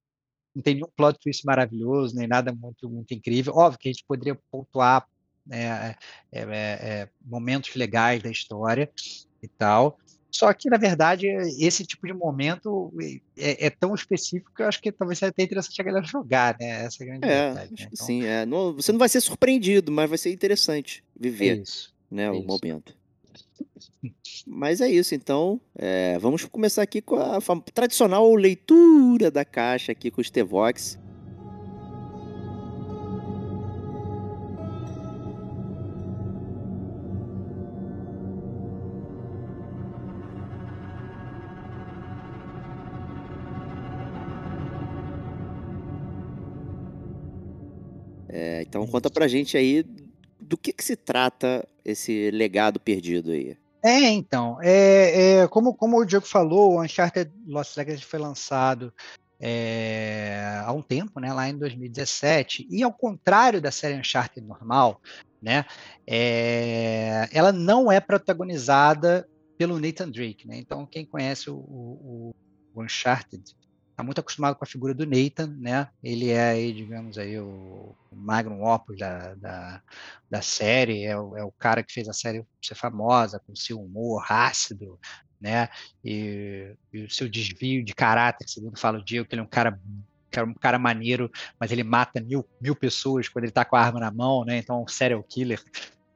não tem nenhum plot twist maravilhoso, nem nada muito, muito incrível. Óbvio que a gente poderia pontuar é, é, é, momentos legais da história e tal. Só que, na verdade, esse tipo de momento é, é, tão específico que eu acho que talvez seja até interessante a galera jogar, né? Essa é a grande é, verdade. Né? Então, sim, é. Não, você não vai ser surpreendido, mas vai ser interessante viver isso, né, o momento. Mas é isso, então é, vamos começar aqui com a tradicional leitura da caixa aqui com o Stevox. É, então conta pra gente aí do que, que se trata esse legado perdido aí. É, então, é, é, como, como o Diego falou, o Uncharted Lost Legacy foi lançado é, há um tempo, né, lá em 2017, e ao contrário da série Uncharted normal, né, é, ela não é protagonizada pelo Nathan Drake, né, então quem conhece o, o, o Uncharted tá muito acostumado com a figura do Nathan, né? Ele é aí, digamos aí, o magnum opus da, da, da série, é o, é o cara que fez a série ser famosa, com seu humor ácido, né? E, e o seu desvio de caráter, segundo fala o Diego, que ele é um cara que é um cara maneiro, mas ele mata mil, mil pessoas quando ele tá com a arma na mão, né? Então, um serial killer.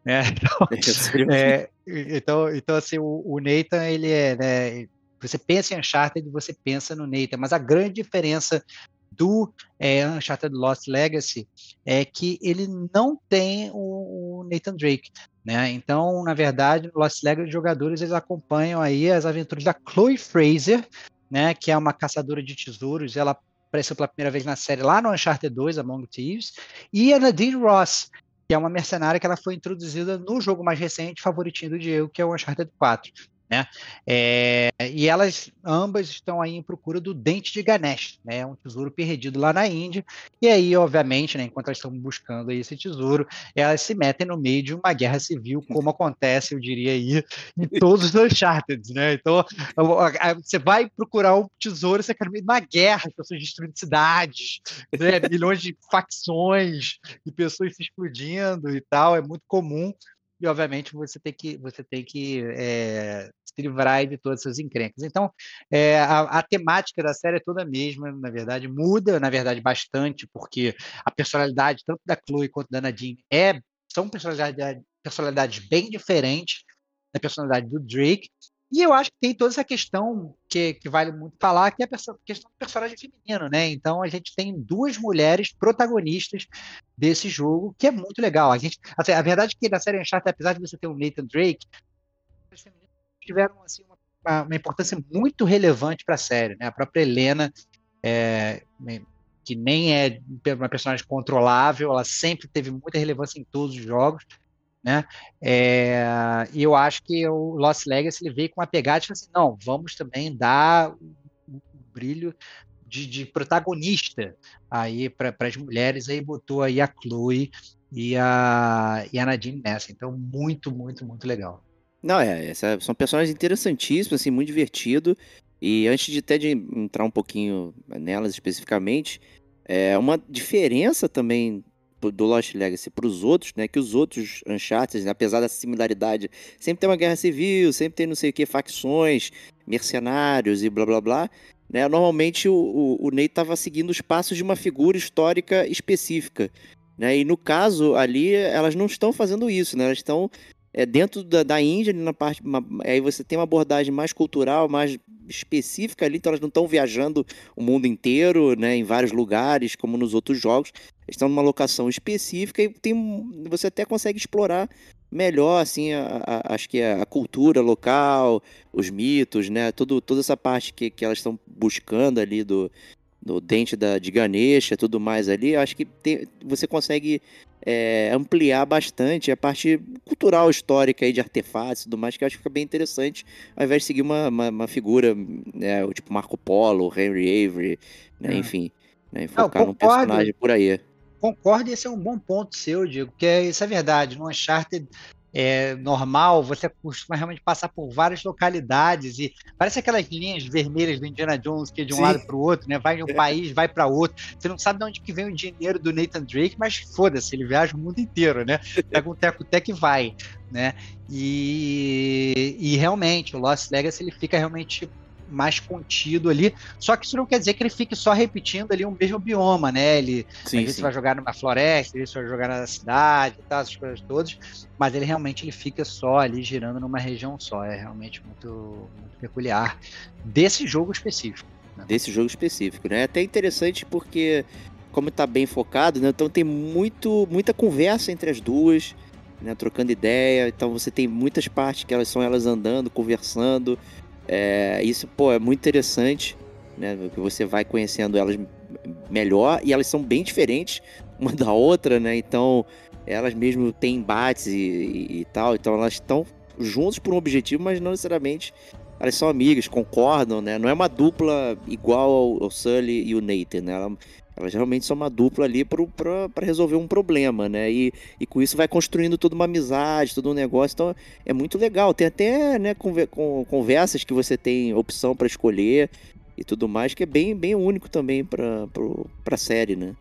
Né? Então, é, então, então, assim, o, o Nathan, ele é, né, você pensa em Uncharted, você pensa no Nathan, mas a grande diferença do é, Uncharted Lost Legacy é que ele não tem o, o, Nathan Drake, né? Então, na verdade, no Lost Legacy, os jogadores eles acompanham aí as aventuras da Chloe Fraser, né? Que é uma caçadora de tesouros. Ela apareceu pela primeira vez na série lá no Uncharted 2, Among Thieves, e a Nadine Ross, que é uma mercenária que ela foi introduzida no jogo mais recente, favoritinho do Diego, que é o Uncharted 4. Né? É, e elas ambas estão aí em procura do dente de Ganesh, né? um tesouro perdido lá na Índia. E aí, obviamente, né, enquanto elas estão buscando esse tesouro, elas se metem no meio de uma guerra civil, como acontece, eu diria aí, em todos os Uncharted. Né? Então, você vai procurar um tesouro, você quer no meio de uma guerra, pessoas destruindo cidades, né? milhões de facções e pessoas se explodindo e tal, é muito comum e obviamente você tem que você tem que é, se livrar de todas essas encrencas. Então, é, a, a, temática da série é toda a mesma, na verdade, muda, na verdade, bastante, porque a personalidade tanto da Chloe quanto da Nadine é, são personalidades, bem diferentes da personalidade do Drake, e eu acho que tem toda essa questão que, que vale muito falar, que é a questão do personagem feminino, né? Então a gente tem duas mulheres protagonistas desse jogo, que é muito legal. A, gente, assim, a verdade é que na série Uncharted, apesar de você ter o Nathan Drake, tiveram assim, uma, uma importância muito relevante para a série, né? A própria Helena, é, que nem é uma personagem controlável, ela sempre teve muita relevância em todos os jogos né? É, e eu acho que o Lost Legacy ele veio com uma pegada de assim, não, vamos também dar o, o brilho de, de, protagonista aí para as mulheres, aí botou aí a Chloe e a, e a Nadine nessa. Então, muito, muito, muito legal. Não, é, são personagens interessantíssimos, assim, muito divertido. E antes de até de entrar um pouquinho nelas especificamente, é uma diferença também do Lost Legacy para os outros, né? Que os outros Uncharted, né, apesar da similaridade, sempre tem uma guerra civil, sempre tem não sei o que, facções, mercenários e blá blá blá. Né? Normalmente o, o, o Nate estava seguindo os passos de uma figura histórica específica. Né? E no caso ali, elas não estão fazendo isso, né? Elas estão é, dentro da, da Índia, na parte. Uma, aí você tem uma abordagem mais cultural, mais específica ali, então elas não estão viajando o mundo inteiro, né, em vários lugares, como nos outros jogos. Estão numa locação específica e tem, você até consegue explorar melhor, assim, a, a, acho que a, a, cultura local, os mitos, né, tudo, toda essa parte que, que elas estão buscando ali do, do dente da, de Ganesha tudo mais ali, acho que tem, você consegue é, ampliar bastante a parte cultural, histórica aí de artefatos e tudo mais, que eu acho que fica bem interessante, ao invés de seguir uma, uma, uma figura, né, tipo Marco Polo, Henry Avery, né, é. enfim, né, focar num personagem por aí. Concordo, esse é um bom ponto seu, Diego, porque isso é verdade, no Uncharted é, normal, você costuma realmente passar por várias localidades e parece aquelas linhas vermelhas do Indiana Jones que é de um Sim. lado para o outro, né? Vai de um é. país, vai para outro. Você não sabe de onde que vem o dinheiro do Nathan Drake, mas foda-se, ele viaja o mundo inteiro, né? Pega um teco-teco e vai, né? E, e realmente o Lost Legacy ele fica realmente mais contido ali. Só que isso não quer dizer que ele fique só repetindo ali o mesmo bioma, né? Ele sim, às vezes sim. vai jogar numa floresta, às vezes vai jogar na cidade tal, essas coisas todas, mas ele realmente ele fica só ali girando numa região só. É realmente muito, muito peculiar desse jogo específico. Né? Desse jogo específico, né? É até interessante porque como está bem focado, né? Então tem muito, muita conversa entre as duas, né? Trocando ideia. Então você tem muitas partes que elas são elas andando, conversando. É, isso, pô, é muito interessante, né? Que você vai conhecendo elas melhor e elas são bem diferentes uma da outra, né? Então, elas mesmo têm embates e, e, e tal, então elas estão juntas por um objetivo, mas não necessariamente elas são amigas, concordam, né? Não é uma dupla igual ao, ao Sully e o Nathan, né? Ela, elas realmente são uma dupla ali para resolver um problema, né? E, e com isso vai construindo toda uma amizade, todo um negócio. Então é muito legal. Tem até né, conversas que você tem opção para escolher. e tudo mais, que é bem, bem único também pro, pra série, né?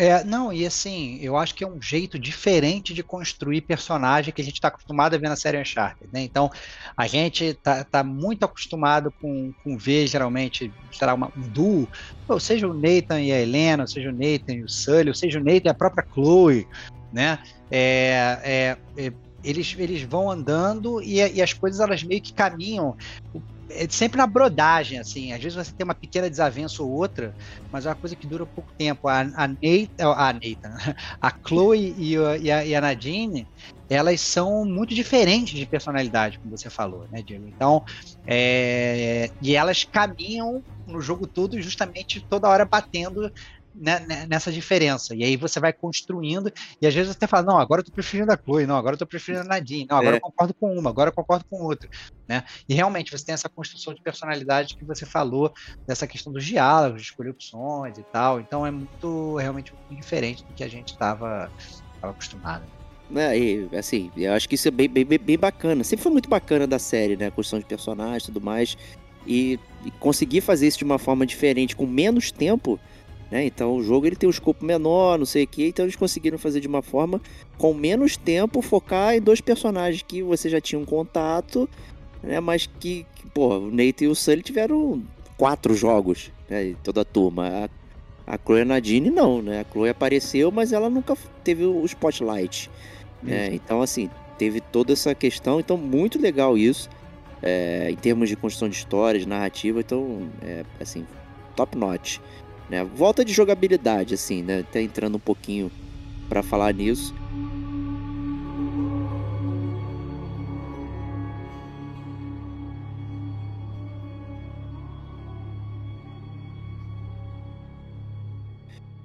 É, não, e assim, eu acho que é um jeito diferente de construir personagem que a gente está acostumado a ver na série Uncharted, né? Então, a gente tá, tá muito acostumado com, com ver, geralmente, será uma, um duo, ou seja o Nathan e a Helena, ou seja o Nathan e o Sully, ou seja o Nathan e a própria Chloe, né? É, é, é, eles, eles vão andando e, e, as coisas elas meio que caminham é sempre na brodagem, assim. Às vezes você tem uma pequena desavença ou outra, mas é uma coisa que dura pouco tempo. A, a, a, Nathan, a Chloe e a, e, a, e a Nadine, elas são muito diferentes de personalidade, como você falou, né, Diego? Então, é, e elas caminham no jogo todo justamente toda hora batendo né, né, nessa diferença. E aí você vai construindo, e às vezes você fala, não, agora eu tô preferindo a Chloe, não, agora eu tô preferindo a Nadine, não, agora é. eu concordo com uma, agora eu concordo com outra. Né? E realmente você tem essa construção de personalidade que você falou, dessa questão dos diálogos, de escolher opções e tal. Então é muito, realmente muito diferente do que a gente estava acostumado. É, e, assim, eu acho que isso é bem, bem, bem bacana. Sempre foi muito bacana da série, né? A construção de personagens e tudo mais. E, e conseguir fazer isso de uma forma diferente, com menos tempo, né? Então o jogo ele tem um escopo menor, não sei o que, então eles conseguiram fazer de uma forma com menos tempo focar em dois personagens que você já tinha um contato, né? Mas que, que pô, o Nate e o Sully tiveram quatro jogos, né? Toda a turma. A, a Chloe Nadine não, né? A Chloe apareceu, mas ela nunca teve o spotlight. Né? Então assim teve toda essa questão, então muito legal isso. É, em termos de construção de histórias, narrativa, então, é, assim, top notch. Né? Volta de jogabilidade, assim, né? Até entrando um pouquinho para falar nisso.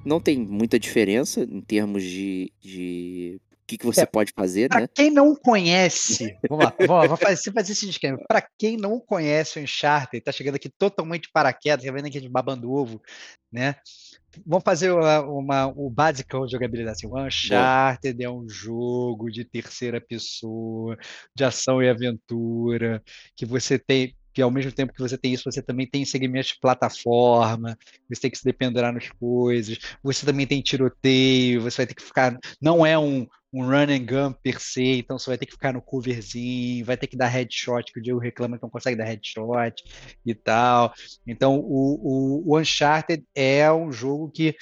Não tem muita diferença em termos de, de que, que você é, pode fazer, pra né? quem não conhece, vamos lá, vamos lá, fazer, fazer esse esquema. Para quem não conhece o Uncharted, tá chegando aqui totalmente paraquedas, tá vendo aqui de babando ovo, né? Vamos fazer uma, uma, o básico de jogabilidade. Assim, o Uncharted é um jogo de terceira pessoa, de ação e aventura, que você tem que ao mesmo tempo que você tem isso, você também tem segmentos de plataforma, você tem que se dependerar nas coisas, você também tem tiroteio, você vai ter que ficar. Não é um, um run and gun per se, então você vai ter que ficar no coverzinho, vai ter que dar headshot, que o Diego reclama que não consegue dar headshot e tal. Então o, o, o Uncharted é um jogo que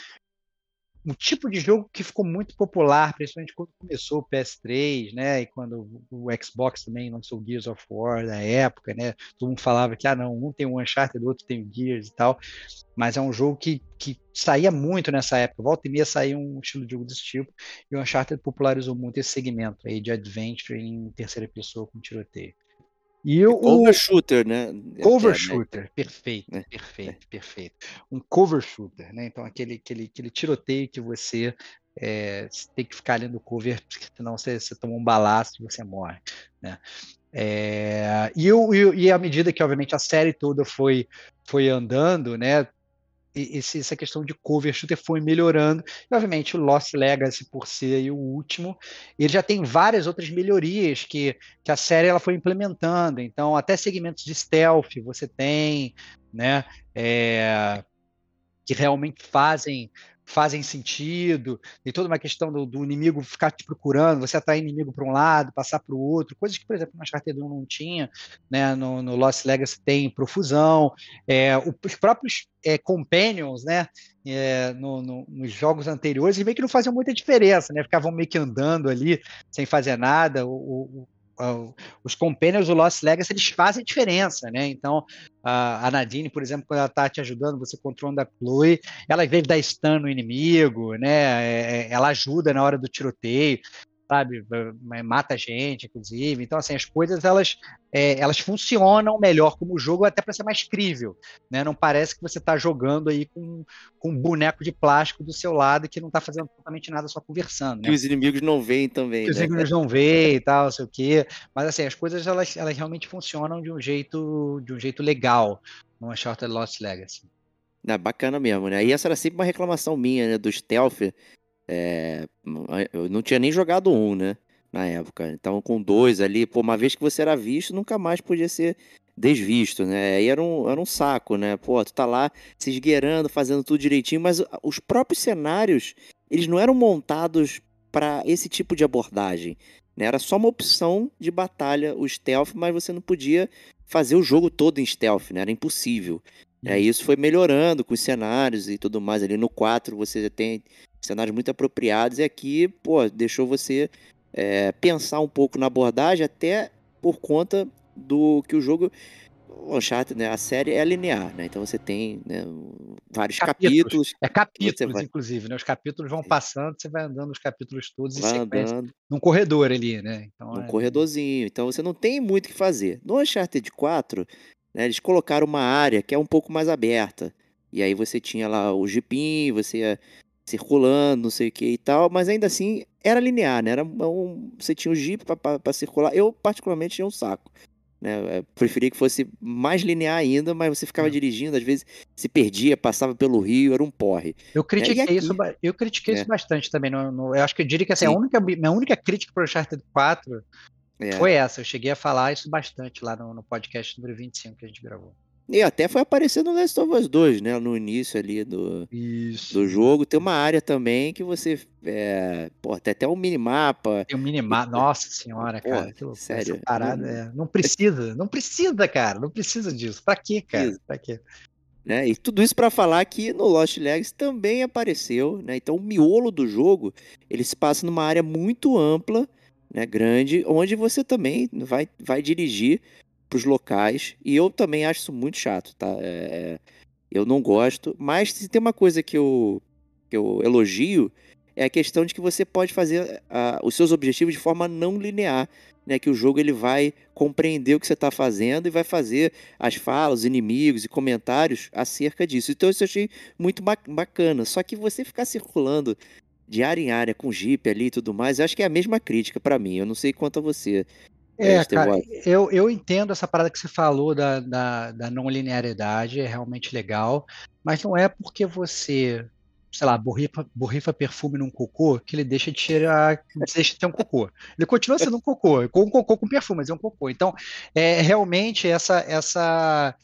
um tipo de jogo que ficou muito popular, principalmente quando começou o PS3, né? E quando o Xbox também lançou o Gears of War da época, né? Todo mundo falava que, ah, não, um tem o Uncharted, o outro tem o Gears e tal. Mas é um jogo que, que saía muito nessa época. Volta e meia saía um estilo de jogo desse tipo. E o Uncharted popularizou muito esse segmento aí de adventure em terceira pessoa com tiroteio. E o, cover shooter, né? Cover é, shooter, né? perfeito, é. perfeito, perfeito. Um cover shooter, né? Então aquele, aquele, aquele tiroteio que você é, tem que ficar ali no cover, senão você, você toma um balaço e você morre, né? É, e, o, e, à medida que, obviamente, a série toda foi, foi andando, né? Esse, essa questão de cover shooter foi melhorando. E, obviamente, o Lost Legacy, por ser o último, ele já tem várias outras melhorias que, que a série ela foi implementando. Então, até segmentos de stealth você tem, né? É, que realmente fazem fazem sentido, tem toda uma questão do, do inimigo ficar te procurando, você atrair inimigo para um lado, passar para o outro, coisas que, por exemplo, na Uncharted 1 não tinha, né? no, no Lost Legacy tem profusão, é, os próprios é, companions, né, é, no, no, nos jogos anteriores, e meio que não faziam muita diferença, né, ficavam meio que andando ali, sem fazer nada, o, o os companions do Lost Legacy eles fazem diferença, né? Então, a, Nadine, por exemplo, quando ela tá te ajudando, você controlando a Chloe, ela, de dar stun no inimigo, né? É, é ela ajuda na hora do tiroteio sabe? Mata gente, inclusive. Então, assim, as coisas elas, é, elas funcionam melhor como jogo, até para ser mais crível, né? Não parece que você está jogando aí com, com um boneco de plástico do seu lado que não está fazendo totalmente nada, só conversando. Né? Que os inimigos não veem também. Que né? os inimigos não veem e tal, sei o quê. Mas assim, as coisas elas, elas realmente funcionam de um jeito, de um jeito legal no Uncharted Lost Legacy. É bacana mesmo, né? E essa era sempre uma reclamação minha, né? Do stealth é, eu não tinha nem jogado um, né? Na época. Então, com dois ali, pô, uma vez que você era visto, nunca mais podia ser desvisto, né? Aí era um, era um saco, né? Pô, tu tá lá se esgueirando, fazendo tudo direitinho, mas os próprios cenários, eles não eram montados para esse tipo de abordagem. Né? Era só uma opção de batalha, o stealth, mas você não podia fazer o jogo todo em stealth, né? Era impossível. Aí isso foi melhorando com os cenários e tudo mais. Ali no 4 você tem cenários muito apropriados e aqui, pô, deixou você é, pensar um pouco na abordagem, até por conta do que o jogo. O Uncharted, né, a série é linear, né? Então você tem né, vários capítulos. capítulos é capítulos, vai... inclusive, né? Os capítulos vão passando, você vai andando os capítulos todos vai e andando num corredor ali, né? Então, num é... corredorzinho. Então você não tem muito o que fazer. No Uncharted 4, né, eles colocaram uma área que é um pouco mais aberta. E aí você tinha lá o jipinho, você ia circulando, não sei o que e tal, mas ainda assim era linear, né? Era um, você tinha o jeep para circular. Eu, particularmente, tinha um saco. Né? Eu preferia que fosse mais linear ainda, mas você ficava é. dirigindo, às vezes se perdia, passava pelo rio, era um porre. Eu critiquei, aqui, isso, eu critiquei é. isso bastante também. No, no, eu acho que eu diria que assim, a única, minha única crítica para o Uncharted 4 é. foi essa. Eu cheguei a falar isso bastante lá no, no podcast número 25 que a gente gravou. E até foi aparecer no Last of Us 2, né? No início ali do, do jogo. Tem uma área também que você. É, pô, tem até um minimapa. Tem um minimapa. Nossa senhora, pô, cara. Que sério. Parada, é, não precisa. Não precisa, cara. Não precisa disso. Pra quê, cara? Pra quê? Né? E tudo isso para falar que no Lost Legacy também apareceu, né? Então o miolo do jogo, ele se passa numa área muito ampla, né, grande, onde você também vai, vai dirigir para os locais. E eu também acho isso muito chato, tá? É, eu não gosto. Mas se tem uma coisa que eu, que eu elogio, é a questão de que você pode fazer os seus objetivos de forma não linear. Né, que o jogo ele vai compreender o que você está fazendo e vai fazer as falas, os inimigos e comentários acerca disso. Então isso eu achei muito bacana. Só que você ficar circulando de área em área com Jeep ali e tudo mais, eu acho que é a mesma crítica para mim. Eu não sei quanto a você. É, cara, eu, eu entendo essa parada que você falou da, da, da não linearidade, é realmente legal, mas não é porque você, sei lá, borrifa, borrifa perfume num cocô que ele deixa de cheirar, deixa de ter um cocô. Ele continua sendo um cocô, com um cocô com perfume, mas é um cocô. Então, é realmente essa essa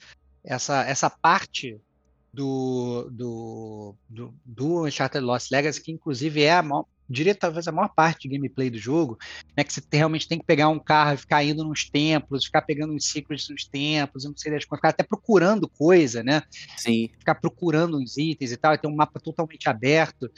essa essa parte do, do, do, do Uncharted Lost Legacy, que inclusive é a maior, diria talvez a maior parte de gameplay do jogo, né, que você realmente tem que pegar um carro e ficar indo nos templos, ficar pegando os secrets nos templos, não sei das coisas, ficar até procurando coisa, né? Sim. Ficar procurando os itens e tal, e tem um mapa totalmente aberto.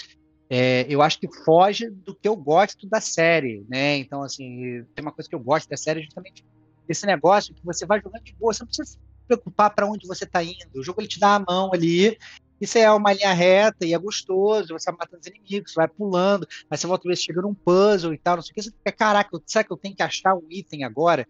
É, eu acho que foge do que eu gosto da série, né? Então, assim, tem uma coisa que eu gosto da série é justamente esse negócio que você vai jogando de boa, você não precisa preocupar para onde você está indo. O jogo ele te dá a mão ali isso é uma linha reta e é gostoso, você vai matando os inimigos, vai pulando, aí você volta a ver chega num puzzle e tal, não sei o que, você fica, caraca, será que eu tenho que achar um item agora?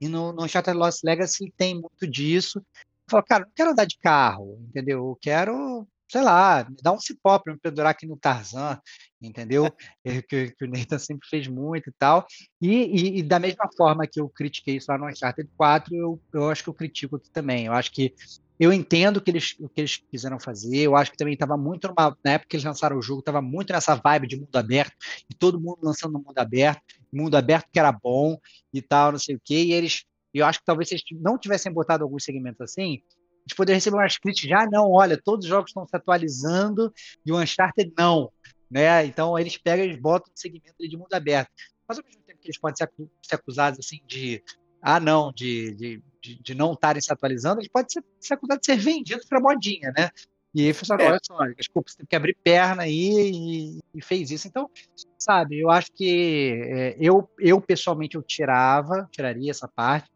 E no, no Shattered Lost Legacy tem muito disso. Eu falo, cara, não quero andar de carro, entendeu? Eu quero, sei lá, me dar um cipó para me pendurar aqui no Tarzan, entendeu? É, que, que, o Nathan sempre fez muito e tal. E, e, e, da mesma forma que eu critiquei isso lá no Uncharted 4, eu, eu acho que eu critico aqui também. Eu acho que eu entendo que eles, o que eles quiseram fazer. Eu acho que também estava muito numa, na época que eles lançaram o jogo, estava muito nessa vibe de mundo aberto e todo mundo lançando no mundo aberto, mundo aberto que era bom e tal, não sei o quê. E eles, eu acho que talvez se eles não tivessem botado alguns segmentos assim, eles poderiam receber umas críticas já, não, olha, todos os jogos estão se atualizando e o Uncharted não, né? Então eles pegam e botam um segmento de mundo aberto. Mas ao mesmo tempo que eles podem ser, acusados assim de ah, não, de, de, de, de não estarem se atualizando, ele pode ser, ser acusado de ser vendido para modinha, né? E aí falou assim, olha só, desculpa, você tem que abrir perna aí e, e fez isso. Então, sabe, eu acho que é, eu, eu pessoalmente eu tirava, tiraria essa parte,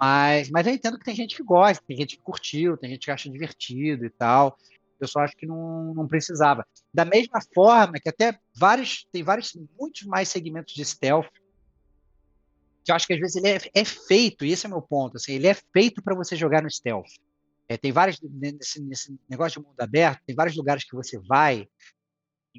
mas, mas eu entendo que tem gente que gosta, tem gente que curtiu, tem gente que acha divertido e tal. Eu só acho que não, não precisava. Da mesma forma que até vários, tem vários, muitos mais segmentos de stealth que eu acho que às vezes ele é, é feito, e esse é meu ponto, assim, ele é feito para você jogar no stealth. É, tem vários, nesse, nesse, negócio de mundo aberto, tem vários lugares que você vai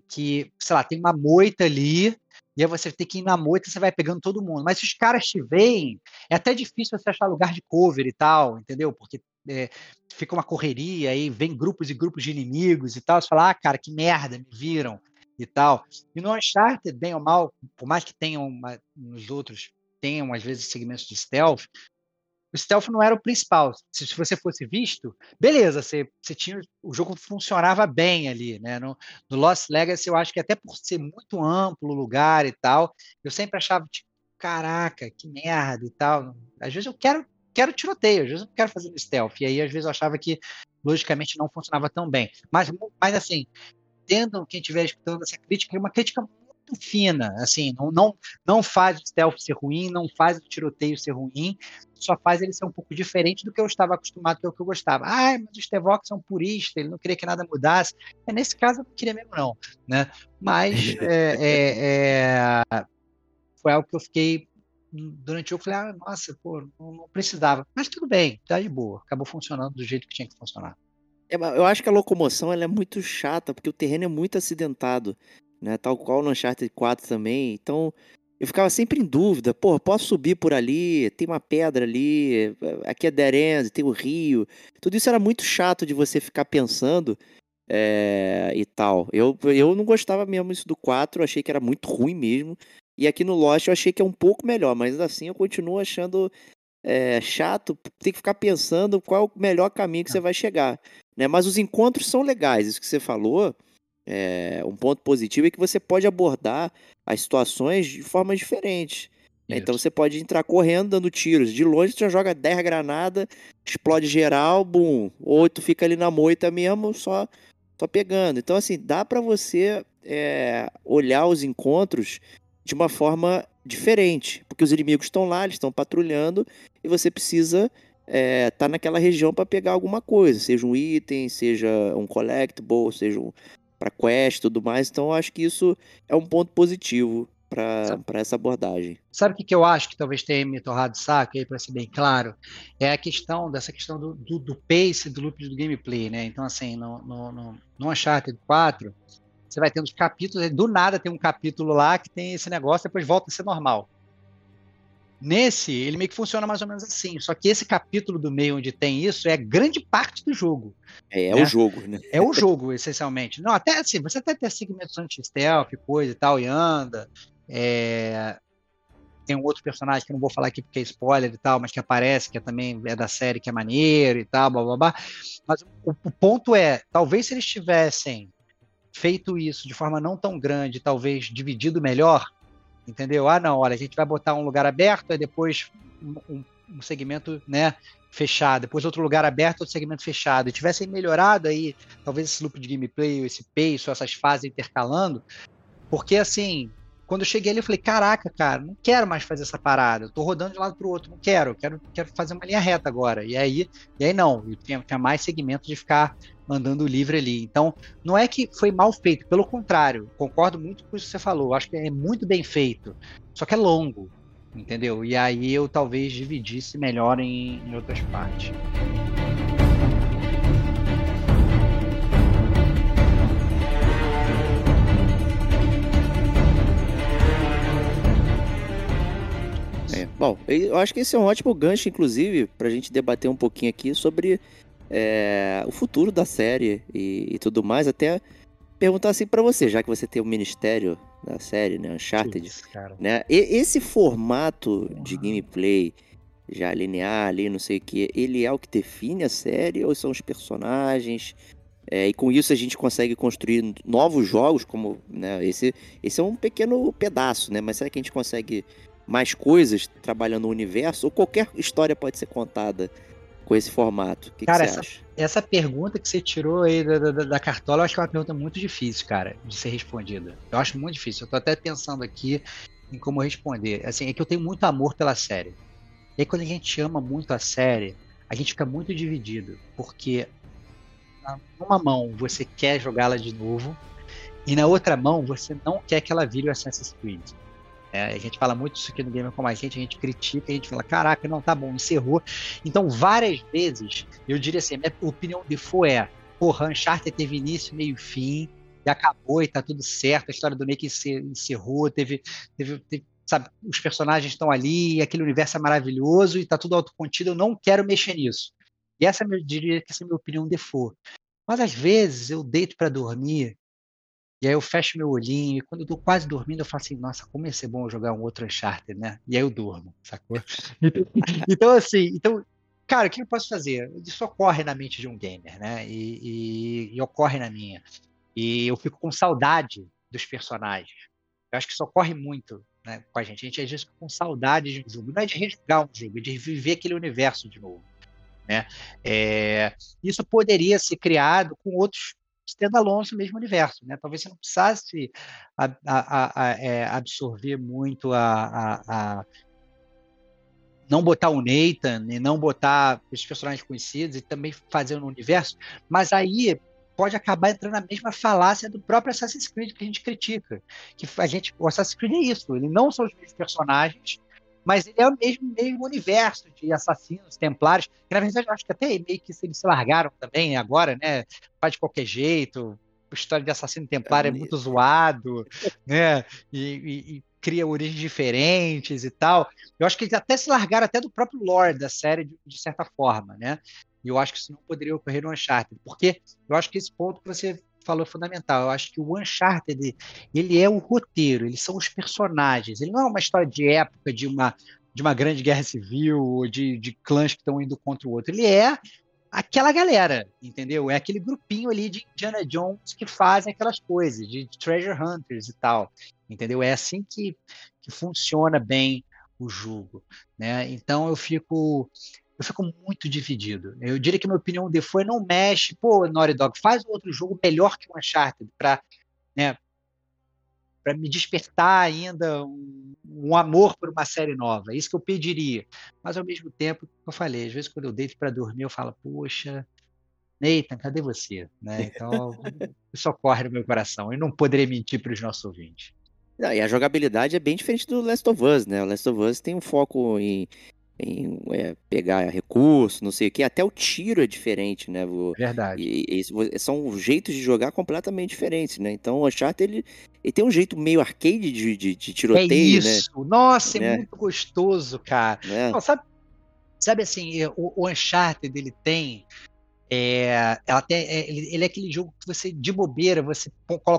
que, sei lá, tem uma moita ali, e aí você tem que ir na moita, você vai pegando todo mundo. Mas se os caras te veem, é até difícil você achar lugar de cover e tal, entendeu? Porque é, fica uma correria, aí vem grupos e grupos de inimigos e tal, você fala, ah, cara, que merda, me viram e tal. E no Uncharted, bem ou mal, por mais que tenham nos outros tenham, às vezes, segmentos de stealth, o stealth não era o principal. Se, se você fosse visto, beleza, você, você tinha o jogo funcionava bem ali, né? No, no, Lost Legacy eu acho que até por ser muito amplo o lugar e tal, eu sempre achava tipo, caraca, que merda e tal. Às vezes eu quero quero tiroteio, às vezes eu não quero fazer stealth. E aí às vezes eu achava que logicamente não funcionava tão bem. Mas mas assim, entendam quem estiver escutando essa crítica, é uma crítica muito fina, assim, não, não, não faz o stealth ser ruim, não faz o tiroteio ser ruim, só faz ele ser um pouco diferente do que eu estava acostumado, que é o que eu gostava. Ah, mas o Stevox é um purista, ele não queria que nada mudasse. É, nesse caso, eu não queria mesmo, não. Né? Mas é, é, é, foi algo que eu fiquei durante o jogo, falei, ah, nossa, pô, não, não, precisava. Mas tudo bem, tá de boa. Acabou funcionando do jeito que tinha que funcionar. É, eu acho que a locomoção ela é muito chata, porque o terreno é muito acidentado, né? Tal qual no Uncharted 4 também. Então, eu ficava sempre em dúvida, pô, posso subir por ali, tem uma pedra ali, aqui é dead end, tem o rio. Tudo isso era muito chato de você ficar pensando é, e tal. Eu, eu não gostava mesmo isso do 4, achei que era muito ruim mesmo. E aqui no Lost eu achei que é um pouco melhor, mas assim eu continuo achando é, chato, tem que ficar pensando qual é o melhor caminho que você vai chegar. Né? Mas os encontros são legais, isso que você falou. É, um ponto positivo é que você pode abordar as situações de formas diferentes. Né? Então você pode entrar correndo, dando tiros. De longe você já joga 10 granadas, explode geral, bum. Ou tu fica ali na moita mesmo, só, só pegando. Então, assim, dá para você é, olhar os encontros de uma forma diferente. Porque os inimigos estão lá, eles estão patrulhando, e você precisa estar é, tá naquela região para pegar alguma coisa, seja um item, seja um collectible, seja um, para quest e tudo mais. Então, eu acho que isso é um ponto positivo para essa abordagem. Sabe o que, que eu acho que talvez tenha me torrado saco aí, para ser bem claro? É a questão dessa questão do, do, do pace do loop do gameplay, né? Então, assim, no, no, no, no Uncharted 4, você vai tendo os capítulos, do nada tem um capítulo lá que tem esse negócio, depois volta a ser normal. Nesse, ele meio que funciona mais ou menos assim. Só que esse capítulo do meio onde tem isso é grande parte do jogo. É, é né? o jogo, né? É o jogo, essencialmente. Não, até assim, você até tem segmentos anti-stealth, coisa e tal, e anda. É... Tem um outro personagem que não vou falar aqui porque é spoiler e tal, mas que aparece, que é também é da série, que é maneiro e tal, blá blá blá. Mas o, o ponto é, talvez se eles tivessem feito isso de forma não tão grande, talvez dividido melhor, entendeu? Ah, não, olha, a gente vai botar um lugar aberto, aí depois um, um segmento, né, fechado, depois outro lugar aberto, outro segmento fechado, e tivessem melhorado aí, talvez esse loop de gameplay, esse pace, essas fases intercalando, porque assim, quando eu cheguei ali, eu falei, caraca, cara, não quero mais fazer essa parada, eu tô rodando de lado pro outro, não quero, quero, quero fazer uma linha reta agora, e aí, e aí não, eu tinha, tinha mais segmentos de ficar andando livre ali. Então, não é que foi mal feito, pelo contrário, concordo muito com isso que você falou, acho que é muito bem feito, só que é longo, entendeu? E aí eu talvez dividisse melhor em, em outras partes. Bom, eu acho que esse é um ótimo gancho, inclusive, para a gente debater um pouquinho aqui sobre é, o futuro da série e, e, tudo mais. Até perguntar assim para você, já que você tem o ministério da série, né, Uncharted, Isso, né? E, esse formato uhum. de gameplay já linear ali, não sei o que, ele é o que define a série ou são os personagens? É, e com isso a gente consegue construir novos jogos, como né, esse, esse é um pequeno pedaço, né? Mas será que a gente consegue mais coisas trabalhando no universo? Ou qualquer história pode ser contada com esse formato? Que cara, que essa, essa pergunta que você tirou aí da, da, da, cartola, eu acho que é uma pergunta muito difícil, cara, de ser respondida. Eu acho muito difícil. Eu tô até pensando aqui em como responder. Assim, é que eu tenho muito amor pela série. E aí, quando a gente ama muito a série, a gente fica muito dividido, porque numa mão você quer jogá-la de novo, e na outra mão você não quer que ela vire o Assassin's Creed. É, a gente fala muito isso aqui no Gamer com a gente, a gente critica, a gente fala, caraca, não, tá bom, encerrou. Então, várias vezes, eu diria assim, minha opinião de foi é, porra, Uncharted teve início, meio fim, e acabou e tá tudo certo, a história do Nick encerrou, teve, teve, teve sabe, os personagens estão ali, aquele universo é maravilhoso e tá tudo autocontido, eu não quero mexer nisso. E essa eu diria que essa é a minha opinião de for. Mas às vezes eu deito para dormir E aí eu fecho meu olhinho, e quando eu tô quase dormindo, eu falo assim, nossa, como ia ser bom jogar um outro Uncharted, né? E aí eu durmo, sacou? Então, então assim, então, cara, o que eu posso fazer? Isso ocorre na mente de um gamer, né? E, e, e ocorre na minha. E eu fico com saudade dos personagens. Eu acho que isso ocorre muito né, com a gente. A gente às vezes fica com saudade de um jogo. Não é de rejogar um jogo, é de viver aquele universo de novo. Né? É, isso poderia ser criado com outros standalones no mesmo universo. Né? Talvez você não precisasse a, a, a, é, absorver muito a, não botar o Nathan e não botar os personagens conhecidos e também fazer no universo, mas aí pode acabar entrando na mesma falácia do próprio Assassin's Creed que a gente critica. Que a gente, o Assassin's Creed é isso, ele não são os personagens, mas ele é o mesmo, mesmo universo de assassinos, templários, que na verdade eu acho que até meio que eles se largaram também agora, né? Faz de qualquer jeito, a história de assassino templário é, é muito zoado, né? E, e, e, cria origens diferentes e tal. Eu acho que eles até se largaram até do próprio lore da série, de, de certa forma, né? E eu acho que isso não poderia ocorrer no Uncharted, porque eu acho que esse ponto que você falou fundamental. Eu acho que o Uncharted, ele é o roteiro, eles são os personagens. Ele não é uma história de época, de uma, de uma grande guerra civil, ou de, de clãs que estão indo contra o outro. Ele é aquela galera, entendeu? É aquele grupinho ali de Indiana Jones que fazem aquelas coisas, de Treasure Hunters e tal, entendeu? É assim que, que funciona bem o jogo, né? Então eu fico eu fico muito dividido. Eu diria que minha opinião de foi não mexe, pô, Naughty Dog, faz outro jogo melhor que o Uncharted para né, para me despertar ainda um, um, amor por uma série nova. É isso que eu pediria. Mas ao mesmo tempo, eu falei, às vezes quando eu deito para dormir, eu falo, poxa, Nathan, cadê você? Né? Então, isso ocorre no meu coração. Eu não poderia mentir para os nossos ouvintes. Não, e a jogabilidade é bem diferente do Last of Us, né? O Last of Us tem um foco em em é, pegar recurso, não sei o que. Até o tiro é diferente, né? O, Verdade. E, e, são jeitos de jogar completamente diferentes, né? Então o Uncharted, ele, ele tem um jeito meio arcade de, de, de tiroteio, é isso. né? Nossa, é né? muito gostoso, cara. É. Não, sabe, sabe assim, o, o Uncharted, ele tem é, ela é, ele, ele, é aquele jogo que você, de bobeira, você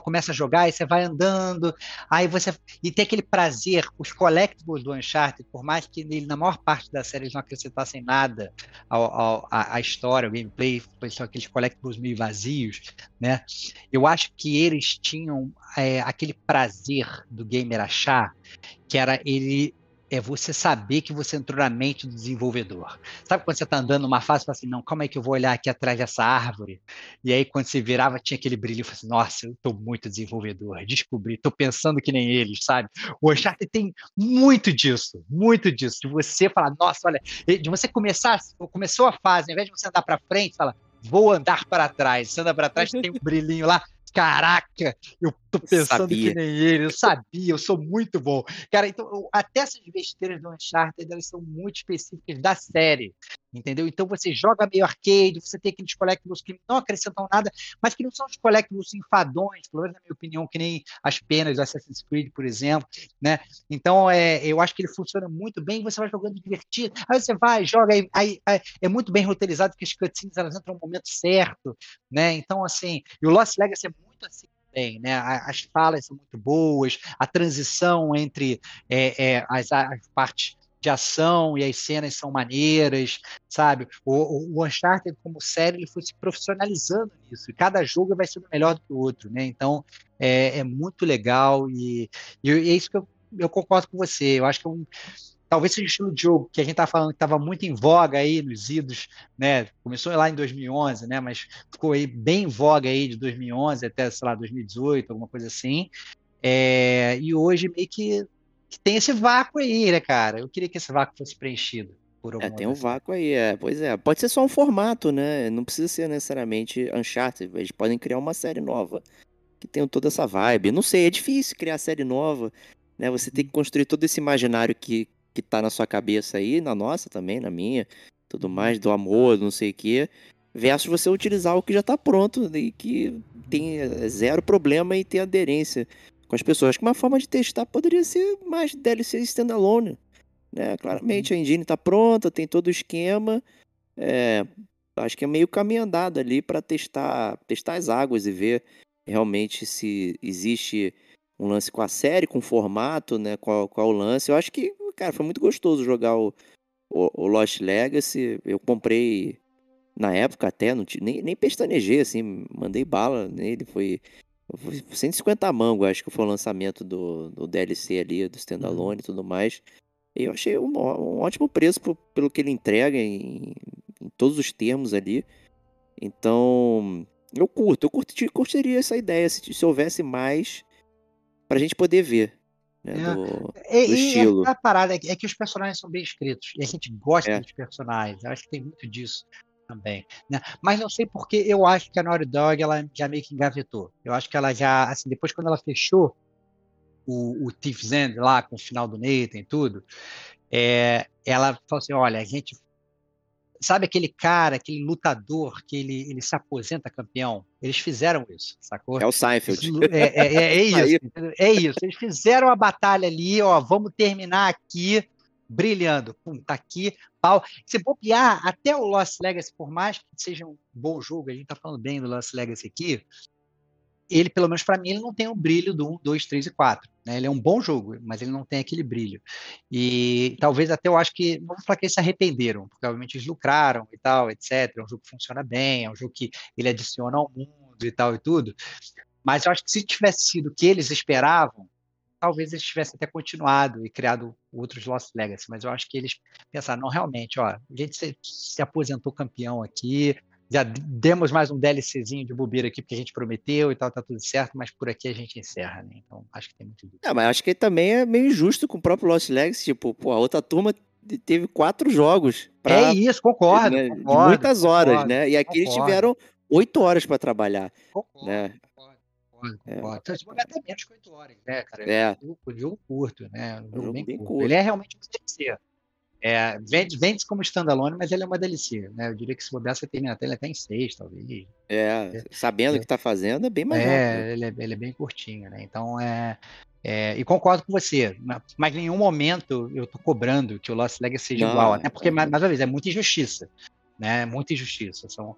começa a jogar e você vai andando, aí você. E tem aquele prazer, os collectibles do Uncharted, por mais que ele, na maior parte da série eles não acrescentassem nada ao, ao, à, à história, ao gameplay, são aqueles collectibles meio vazios, né? Eu acho que eles tinham é, aquele prazer do gamer achar que era ele é você saber que você entrou na mente do desenvolvedor. Sabe quando você está andando numa fase e fala assim, não, calma aí que eu vou olhar aqui atrás dessa árvore? E aí quando você virava tinha aquele brilho assim, nossa, eu estou muito desenvolvedor, descobri, estou pensando que nem eles, sabe? O Uncharted tem muito disso, muito disso, de você falar, nossa, olha, de você começar, começou a fase, ao invés de você andar para frente, fala, vou andar para trás. Você anda para trás, tem um brilhinho lá caraca, eu tô pensando sabia. que nem ele, eu sabia, eu sou muito bom. Cara, então, eu, até essas besteiras do Uncharted, elas são muito específicas da série, entendeu? Então você joga meio arcade, você tem aqueles collectibles que não acrescentam nada, mas que não são os collectibles enfadões, pelo menos na minha opinião, que nem as penas do Assassin's Creed, por exemplo, né? Então, é, eu acho que ele funciona muito bem, você vai jogando divertido, aí você vai, joga, aí, aí, aí é muito bem roteirizado, que as cutscenes, elas entram no momento certo, né? Então, assim, e o Lost Legacy é muito assim também, né? As falas são muito boas, a transição entre é, é, as, as, partes de ação e as cenas são maneiras, sabe? O, o Uncharted como série ele foi se profissionalizando nisso, e cada jogo vai sendo melhor do que o outro, né? Então é, é muito legal e, e, é isso que eu, eu concordo com você. Eu acho que é um talvez seja o estilo de jogo que a gente estava falando que estava muito em voga aí nos idos, né? Começou lá em 2011, né? Mas ficou aí bem em voga aí de 2011 até, sei lá, 2018, alguma coisa assim. É, e hoje meio que, que, tem esse vácuo aí, né, cara? Eu queria que esse vácuo fosse preenchido. Por é, tem um vácuo aí, é. Pois é. Pode ser só um formato, né? Não precisa ser necessariamente Uncharted. Eles podem criar uma série nova que tenha toda essa vibe. Não sei, é difícil criar série nova. Né? Você tem que construir todo esse imaginário que, que tá na sua cabeça aí, na nossa também, na minha, tudo uhum. mais, do amor, não sei o quê, versus você utilizar o que já tá pronto e que tem é, zero problema e tem aderência com as pessoas. Acho que uma forma de testar poderia ser mais DLC standalone. Né? Claramente uhum. a engine tá pronta, tem todo o esquema. É, acho que é meio caminho andado ali para testar, testar as águas e ver realmente se existe um lance com a série, com o formato, né? Qual, qual o lance. Eu acho que, cara, foi muito gostoso jogar o, o, o Lost Legacy. Eu comprei na época até, não, nem, nem pestanejei, assim, mandei bala nele. Foi, foi 150 mango, acho que foi o lançamento do, do DLC ali, do standalone e tudo mais. E eu achei um, um ótimo preço pro, pelo que ele entrega em, em todos os termos ali. Então, eu curto, eu curti, curtiria essa ideia se, se houvesse mais pra gente poder ver. Né, É. do, E, do e estilo. a parada é que, é que os personagens são bem escritos. E a gente gosta É. dos personagens. Eu acho que tem muito disso também. Né? Mas não sei porque eu acho que a Naughty Dog ela já meio que engavetou. Eu acho que ela já, assim, depois quando ela fechou o, o Thief's End lá com o final do Nathan e tudo, é, ela falou assim: olha, a gente. Sabe aquele cara, aquele lutador que ele, ele se aposenta campeão? Eles fizeram isso, sacou? É o Seinfeld. É, é, é, é isso, é isso. Eles fizeram a batalha ali, ó, vamos terminar aqui brilhando. Pum, tá aqui, pau. Se bobear, até o Lost Legacy, por mais que seja um bom jogo, a gente tá falando bem do Lost Legacy aqui, ele, pelo menos para mim, ele não tem o brilho do 1, 2, 3 e 4. Né? Ele é um bom jogo, mas ele não tem aquele brilho. E talvez até eu acho que, não vou falar que eles se arrependeram, porque obviamente eles lucraram e tal, etc. É um jogo que funciona bem, é um jogo que ele adiciona ao mundo e tal e tudo. Mas eu acho que se tivesse sido o que eles esperavam, talvez eles tivessem até continuado e criado outros Lost Legacy. Mas eu acho que eles pensaram, não, realmente, ó, a gente se, se aposentou campeão aqui, já demos mais um DLCzinho de bobeira aqui, porque a gente prometeu e tal, tá tudo certo, mas por aqui a gente encerra, né? Então acho que tem muito disso. É, mas acho que também é meio injusto com o próprio Lost Legacy. Tipo, pô, a outra turma te- teve quatro jogos. Pra, é isso, concordo. né, de concordo, muitas horas, concordo, né? E aqui eles concordo. tiveram oito horas pra trabalhar. Concordo, né? concordo, concordo, É. concordo. Então, é até menos que 8 horas, né, cara? É. jogo, um jogo curto, né? Um jogo, jogo bem, bem curto. curto. Ele é realmente um DLC. É, vende, vende como standalone, mas ele é uma DLC, né? Eu diria que se bobear, você termina até ele até em 6, talvez. É, sabendo o que tá fazendo, é bem mais. É, ele é, ele é bem curtinho, né? Então é, é, E concordo com você, ma- mas em nenhum momento eu tô cobrando que o Lost Legacy seja Não, igual, é, até porque, é. mais, uma vez, é muita injustiça, né? Muita injustiça. São,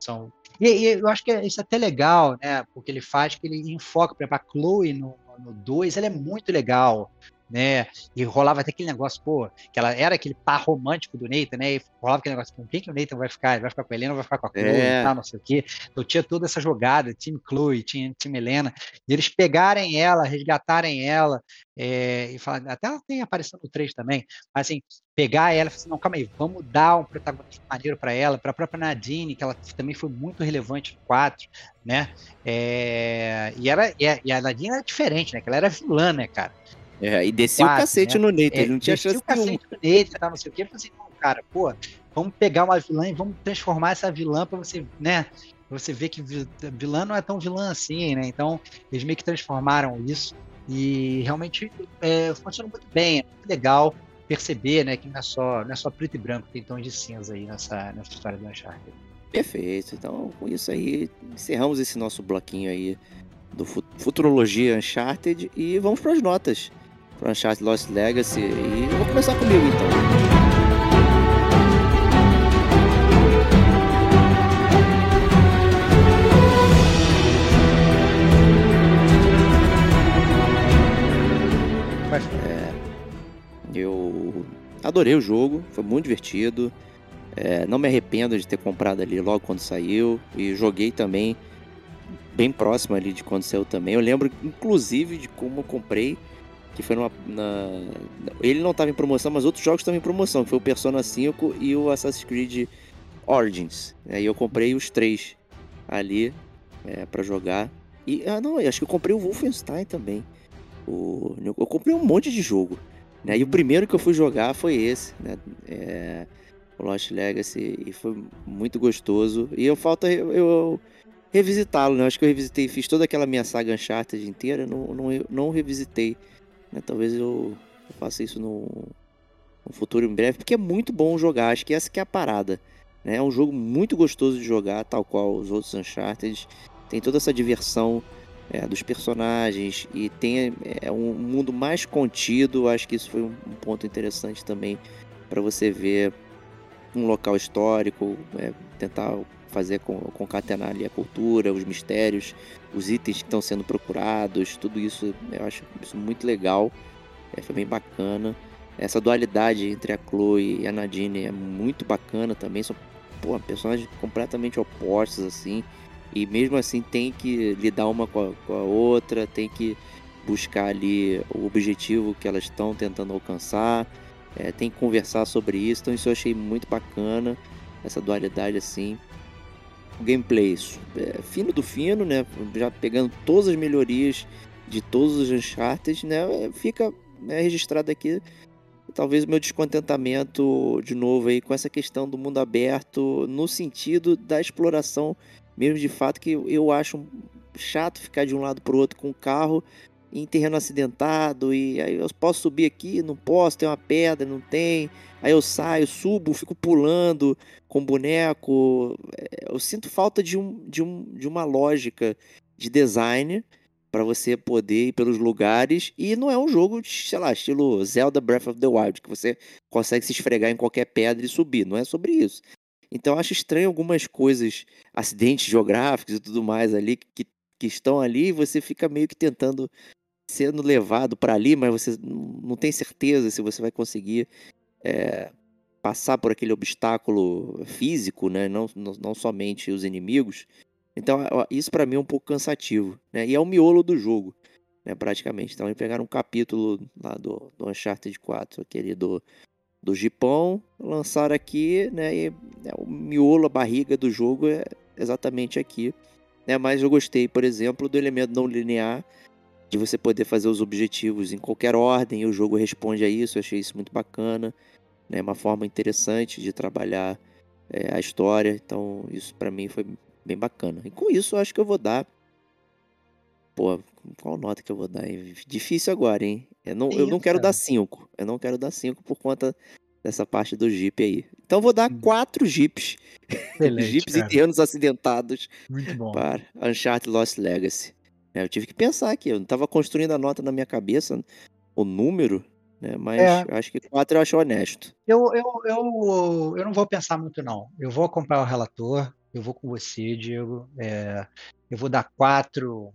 são... E, e eu acho que é- isso é até legal, né? Porque ele faz que ele enfoca, por exemplo, a Chloe no 2, ela é muito legal, né? E rolava até aquele negócio, pô, que ela era aquele par romântico do Nathan, né? E rolava aquele negócio, com quem que o Nathan vai ficar? Ele vai ficar com a Helena vai ficar com a Chloe É. tal, não sei o quê. Então tinha toda essa jogada, time Chloe, time, time Helena, e eles pegarem ela, resgatarem ela, é, e falar, até ela tem aparecido no 3 também, mas assim, pegar ela e falar assim, não, calma aí, vamos dar um protagonismo maneiro para ela, para a própria Nadine, que ela também foi muito relevante no 4, né? É, e, era, e, a, e a Nadine era diferente, né? Que ela era vilã, né, cara? É, e descia o Quatro, cacete né? no Nathan, É, ele não tinha descia chance o nenhuma. cacete nele e tal, não sei o quê. Eu falei assim, cara, pô, vamos pegar uma vilã e vamos transformar essa vilã para você, né? Pra você ver que vi- vilã não é tão vilã assim, né? Então, eles meio que transformaram isso e realmente é, funcionou muito bem, é muito legal perceber, né, que não é só, não é só preto e branco, tem tons de cinza aí nessa, nessa história do Uncharted. Perfeito. Então, com isso aí, encerramos esse nosso bloquinho aí do fu- Futurologia Uncharted e vamos para as notas. Uncharted Lost Legacy. E eu vou começar comigo então. Mas, Eu adorei o jogo, foi muito divertido. É, não me arrependo de ter comprado ali logo quando saiu. E joguei também bem próximo ali de quando saiu também. Eu lembro, inclusive, de como eu comprei. Que foi numa. na- Ele não estava em promoção, mas outros jogos estavam em promoção, que foi o Persona 5 e o Assassin's Creed Origins. Aí eu comprei os três ali é, para jogar. E ah não, acho que eu comprei o Wolfenstein também. O... Eu comprei um monte de jogo. Né? E o primeiro que eu fui jogar foi esse, né? É, o Lost Legacy, e foi muito gostoso. E eu falta eu, eu revisitá-lo, né? Acho que eu revisitei, fiz toda aquela minha saga Uncharted inteira, não, não, não revisitei. Né? Talvez eu, eu faça isso no, no futuro em breve, porque é muito bom jogar, acho que essa que é a parada. Né? É um jogo muito gostoso de jogar, tal qual os outros Uncharted. Tem toda essa diversão é, dos personagens e tem é, um mundo mais contido. Acho que isso foi um, um ponto interessante também para você ver um local histórico, é, tentar fazer com, concatenar ali a cultura, os mistérios, os itens que estão sendo procurados, tudo isso eu acho isso muito legal. É, foi bem bacana. Essa dualidade entre a Chloe e a Nadine é muito bacana também. São pô, personagens completamente opostos, assim. E mesmo assim tem que lidar uma com a, com a outra, tem que buscar ali o objetivo que elas estão tentando alcançar. É, tem que conversar sobre isso. Então isso eu achei muito bacana. Essa dualidade assim. Gameplay, é, fino do fino, né? Já pegando todas as melhorias de todos os Uncharted, né? Fica né, registrado aqui talvez o meu descontentamento de novo aí com essa questão do mundo aberto no sentido da exploração mesmo de fato que eu acho chato ficar de um lado para o outro com o carro em terreno acidentado e aí eu posso subir aqui, não posso, tem uma pedra, não tem. Aí eu saio, subo, fico pulando com boneco. É, eu sinto falta de, um, de, um, de uma lógica de design para você poder ir pelos lugares. E não é um jogo, sei lá, estilo Zelda Breath of the Wild, que você consegue se esfregar em qualquer pedra e subir. Não é sobre isso. Então acho estranho algumas coisas, acidentes geográficos e tudo mais ali, que, que estão ali, e você fica meio que tentando sendo levado para ali, mas você não tem certeza se você vai conseguir é, passar por aquele obstáculo físico, né? não, não, somente os inimigos. Então, isso para mim é um pouco cansativo, né? E é o miolo do jogo, né? Praticamente. Então, eles pegaram um capítulo lá do, do Uncharted 4, aquele do, do Gipão, lançaram aqui, né? E né, o miolo, a barriga do jogo é exatamente aqui. Né? Mas eu gostei, por exemplo, do elemento não linear, de você poder fazer os objetivos em qualquer ordem e o jogo responde a isso. Eu achei isso muito bacana, né? Uma forma interessante de trabalhar é, a história. Então, isso para mim foi bem bacana. E com isso, eu acho que eu vou dar. Pô, qual nota que eu vou dar? Difícil agora, hein? Eu não, eu não quero dar 5. Eu não quero dar 5 por conta dessa parte do Jeep aí. Então vou dar 4 hum. Jeeps. Jeeps e terrenos acidentados Muito bom. para Uncharted Lost Legacy. É, eu tive que pensar aqui, eu não estava construindo a nota na minha cabeça, o número, né? Mas é. acho que 4 eu acho honesto. Eu, eu, eu, eu não vou pensar muito, não. Eu vou acompanhar o relator, eu vou com você, Diego. É, eu vou dar quatro,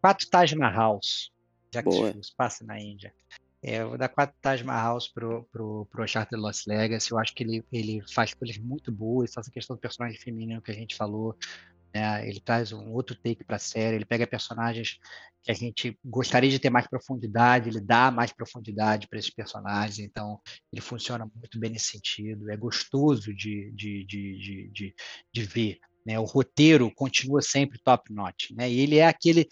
quatro Taj Mahals, já que se passa na Índia. É, eu vou dar quatro Taj Mahals pro, pro, pro Uncharted Lost Legacy. Eu acho que ele, ele faz coisas muito boas. Essa questão do personagem feminino que a gente falou. Né? Ele traz um outro take para a série. Ele pega personagens que a gente gostaria de ter mais profundidade, ele dá mais profundidade para esses personagens, então ele funciona muito bem nesse sentido, é gostoso de, de, de, de, de, ver. Né? O roteiro continua sempre top notch, né? e ele é aquele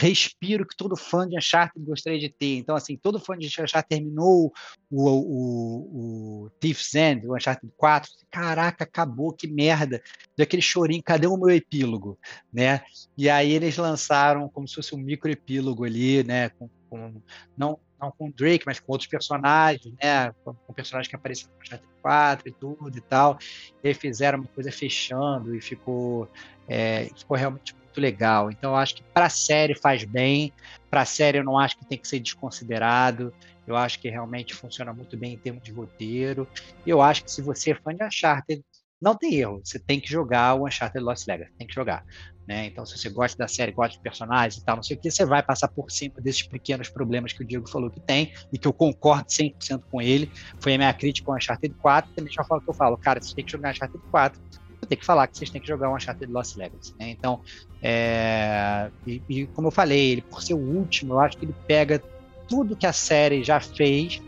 respiro que todo fã de Uncharted gostaria de ter. Então, assim, todo fã de Uncharted terminou o, o, o Thief's End, o Uncharted 4, caraca, acabou, que merda. Deu aquele chorinho, cadê o meu epílogo? Né? E aí eles lançaram como se fosse um microepílogo ali, né? Com, com, não, não com o Drake, mas com outros personagens, né? Com, com personagens que apareceram no Uncharted 4 e tudo e tal. E aí fizeram uma coisa fechando e ficou, é, ficou realmente muito legal. Então eu acho que para a série faz bem. Para a série eu não acho que tem que ser desconsiderado. Eu acho que realmente funciona muito bem em termos de roteiro. E eu acho que se você é fã de Uncharted, não tem erro. Você tem que jogar o Uncharted Lost Legacy. Tem que jogar. Né? Então, se você gosta da série, gosta de personagens e tal, não sei o que, você vai passar por cima desses pequenos problemas que o Diego falou que tem e que eu concordo 100% com ele. Foi a minha crítica com o Uncharted 4. Também já falo que eu falo, cara, você tem que jogar Uncharted 4 ter que falar que vocês têm que jogar um Uncharted Lost Legacy. Né? Então, é, e, e, como eu falei, ele por ser o último, eu acho que ele pega tudo que a série já fez,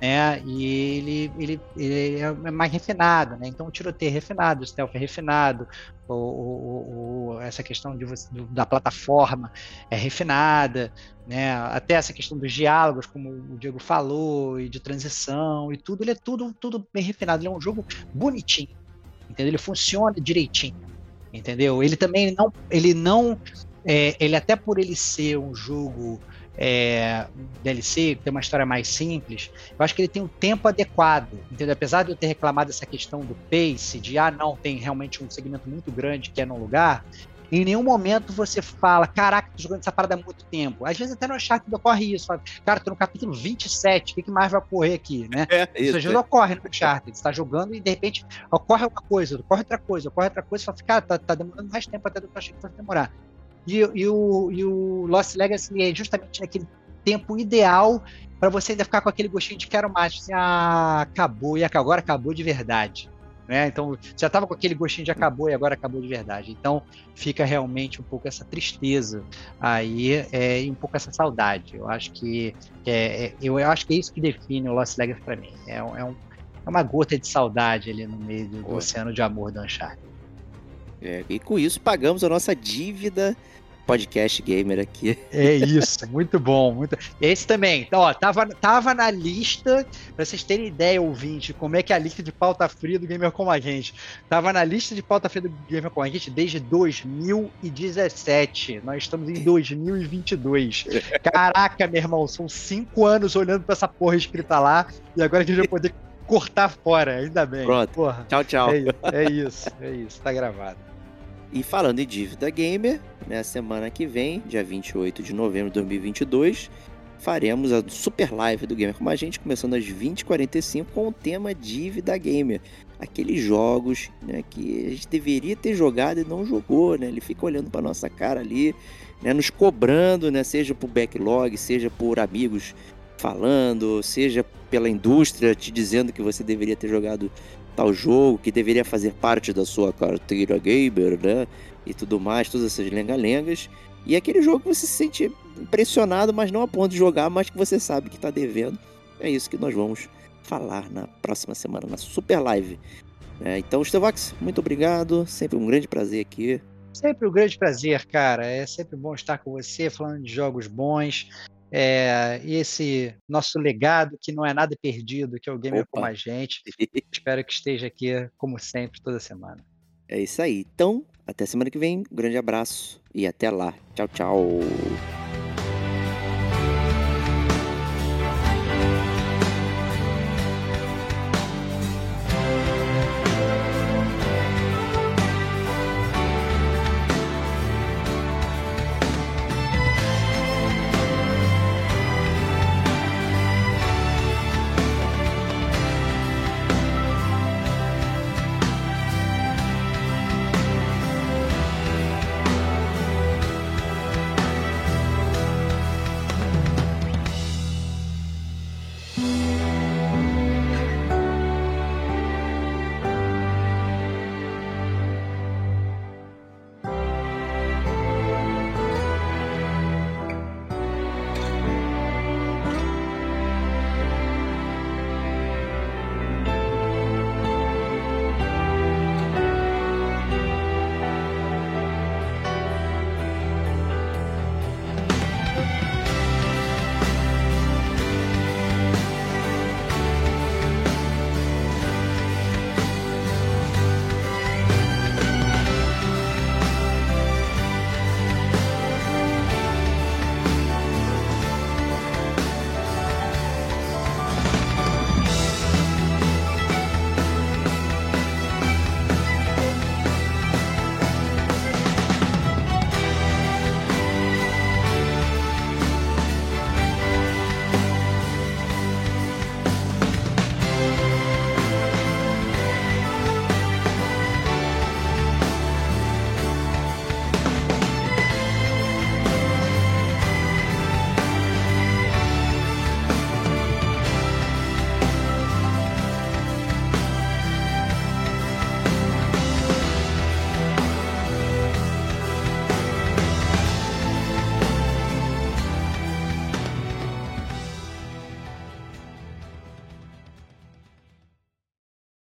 né? E ele, ele, ele é mais refinado, né? Então o tiroteio é refinado, o stealth é refinado, o, o, o, essa questão de, da plataforma é refinada, né? Até essa questão dos diálogos, como o Diego falou, e de transição e tudo, ele é tudo, tudo bem refinado. Ele é um jogo bonitinho, entendeu? Ele funciona direitinho, entendeu? Ele também não, ele não, é, ele até por ele ser um jogo é, DLC, ter uma história mais simples, eu acho que ele tem um tempo adequado, entendeu? Apesar de eu ter reclamado dessa questão do pace, de ah, não, tem realmente um segmento muito grande que é num lugar, Em nenhum momento você fala, caraca, tô jogando essa parada há muito tempo. Às vezes até no Uncharted ocorre isso. Fala, Cara, tô no capítulo 27, o que, que mais vai ocorrer aqui, né? É, Isso às vezes ocorre no Uncharted. Você tá jogando e de repente ocorre uma coisa, ocorre outra coisa, ocorre outra coisa, você fala, cara, tá, tá demorando mais tempo até do que eu achei que fosse demorar. E, e o, e o Lost Legacy é justamente naquele tempo ideal para você ainda ficar com aquele gostinho de quero mais. Assim, ah, acabou, e agora acabou de verdade. Né? Então, já estava com aquele gostinho de acabou e agora acabou de verdade. Então, fica realmente um pouco essa tristeza aí é, e um pouco essa saudade. Eu acho que é, é, eu acho que é isso que define o Lost Legacy para mim. É, é, um, é, uma gota de saudade ali no meio do, do oceano de amor do Uncharted. É, e com isso pagamos a nossa dívida podcast gamer aqui. É isso, muito bom. Muito... Esse também, então, ó, tava, tava na lista, pra vocês terem ideia, ouvinte, como é que é a lista de pauta fria do Gamer Como a Gente. Tava na lista de pauta fria do Gamer Como a Gente desde 2017. Nós estamos em 2022. Caraca, meu irmão, são cinco anos olhando pra essa porra escrita lá, e agora a gente vai poder cortar fora, ainda bem. Pronto. Porra. Tchau, tchau. É, é isso, é isso, tá gravado. E falando em dívida gamer, na semana que vem, dia 28 de novembro de 2022, faremos a super live do Gamer com a gente, começando às 20h45 com o tema dívida gamer. Aqueles jogos né, que a gente deveria ter jogado e não jogou, né? Ele fica olhando para nossa cara ali, né, nos cobrando, né, seja por backlog, seja por amigos falando, seja pela indústria te dizendo que você deveria ter jogado tal jogo, que deveria fazer parte da sua carteira gamer, né? E tudo mais, todas essas lenga-lengas. E é aquele jogo que você se sente impressionado, mas não a ponto de jogar, mas que você sabe que está devendo. É isso que nós vamos falar na próxima semana, na Super Live. É, então, Stevox, muito obrigado. Sempre um grande prazer aqui. Sempre um grande prazer, cara. É sempre bom estar com você, falando de jogos bons é, esse nosso legado que não é nada perdido, que é o Gamer Opa. como a gente. Espero que esteja aqui, como sempre, toda semana. É isso aí. Então, até semana que vem. Um grande abraço e até lá. Tchau, tchau.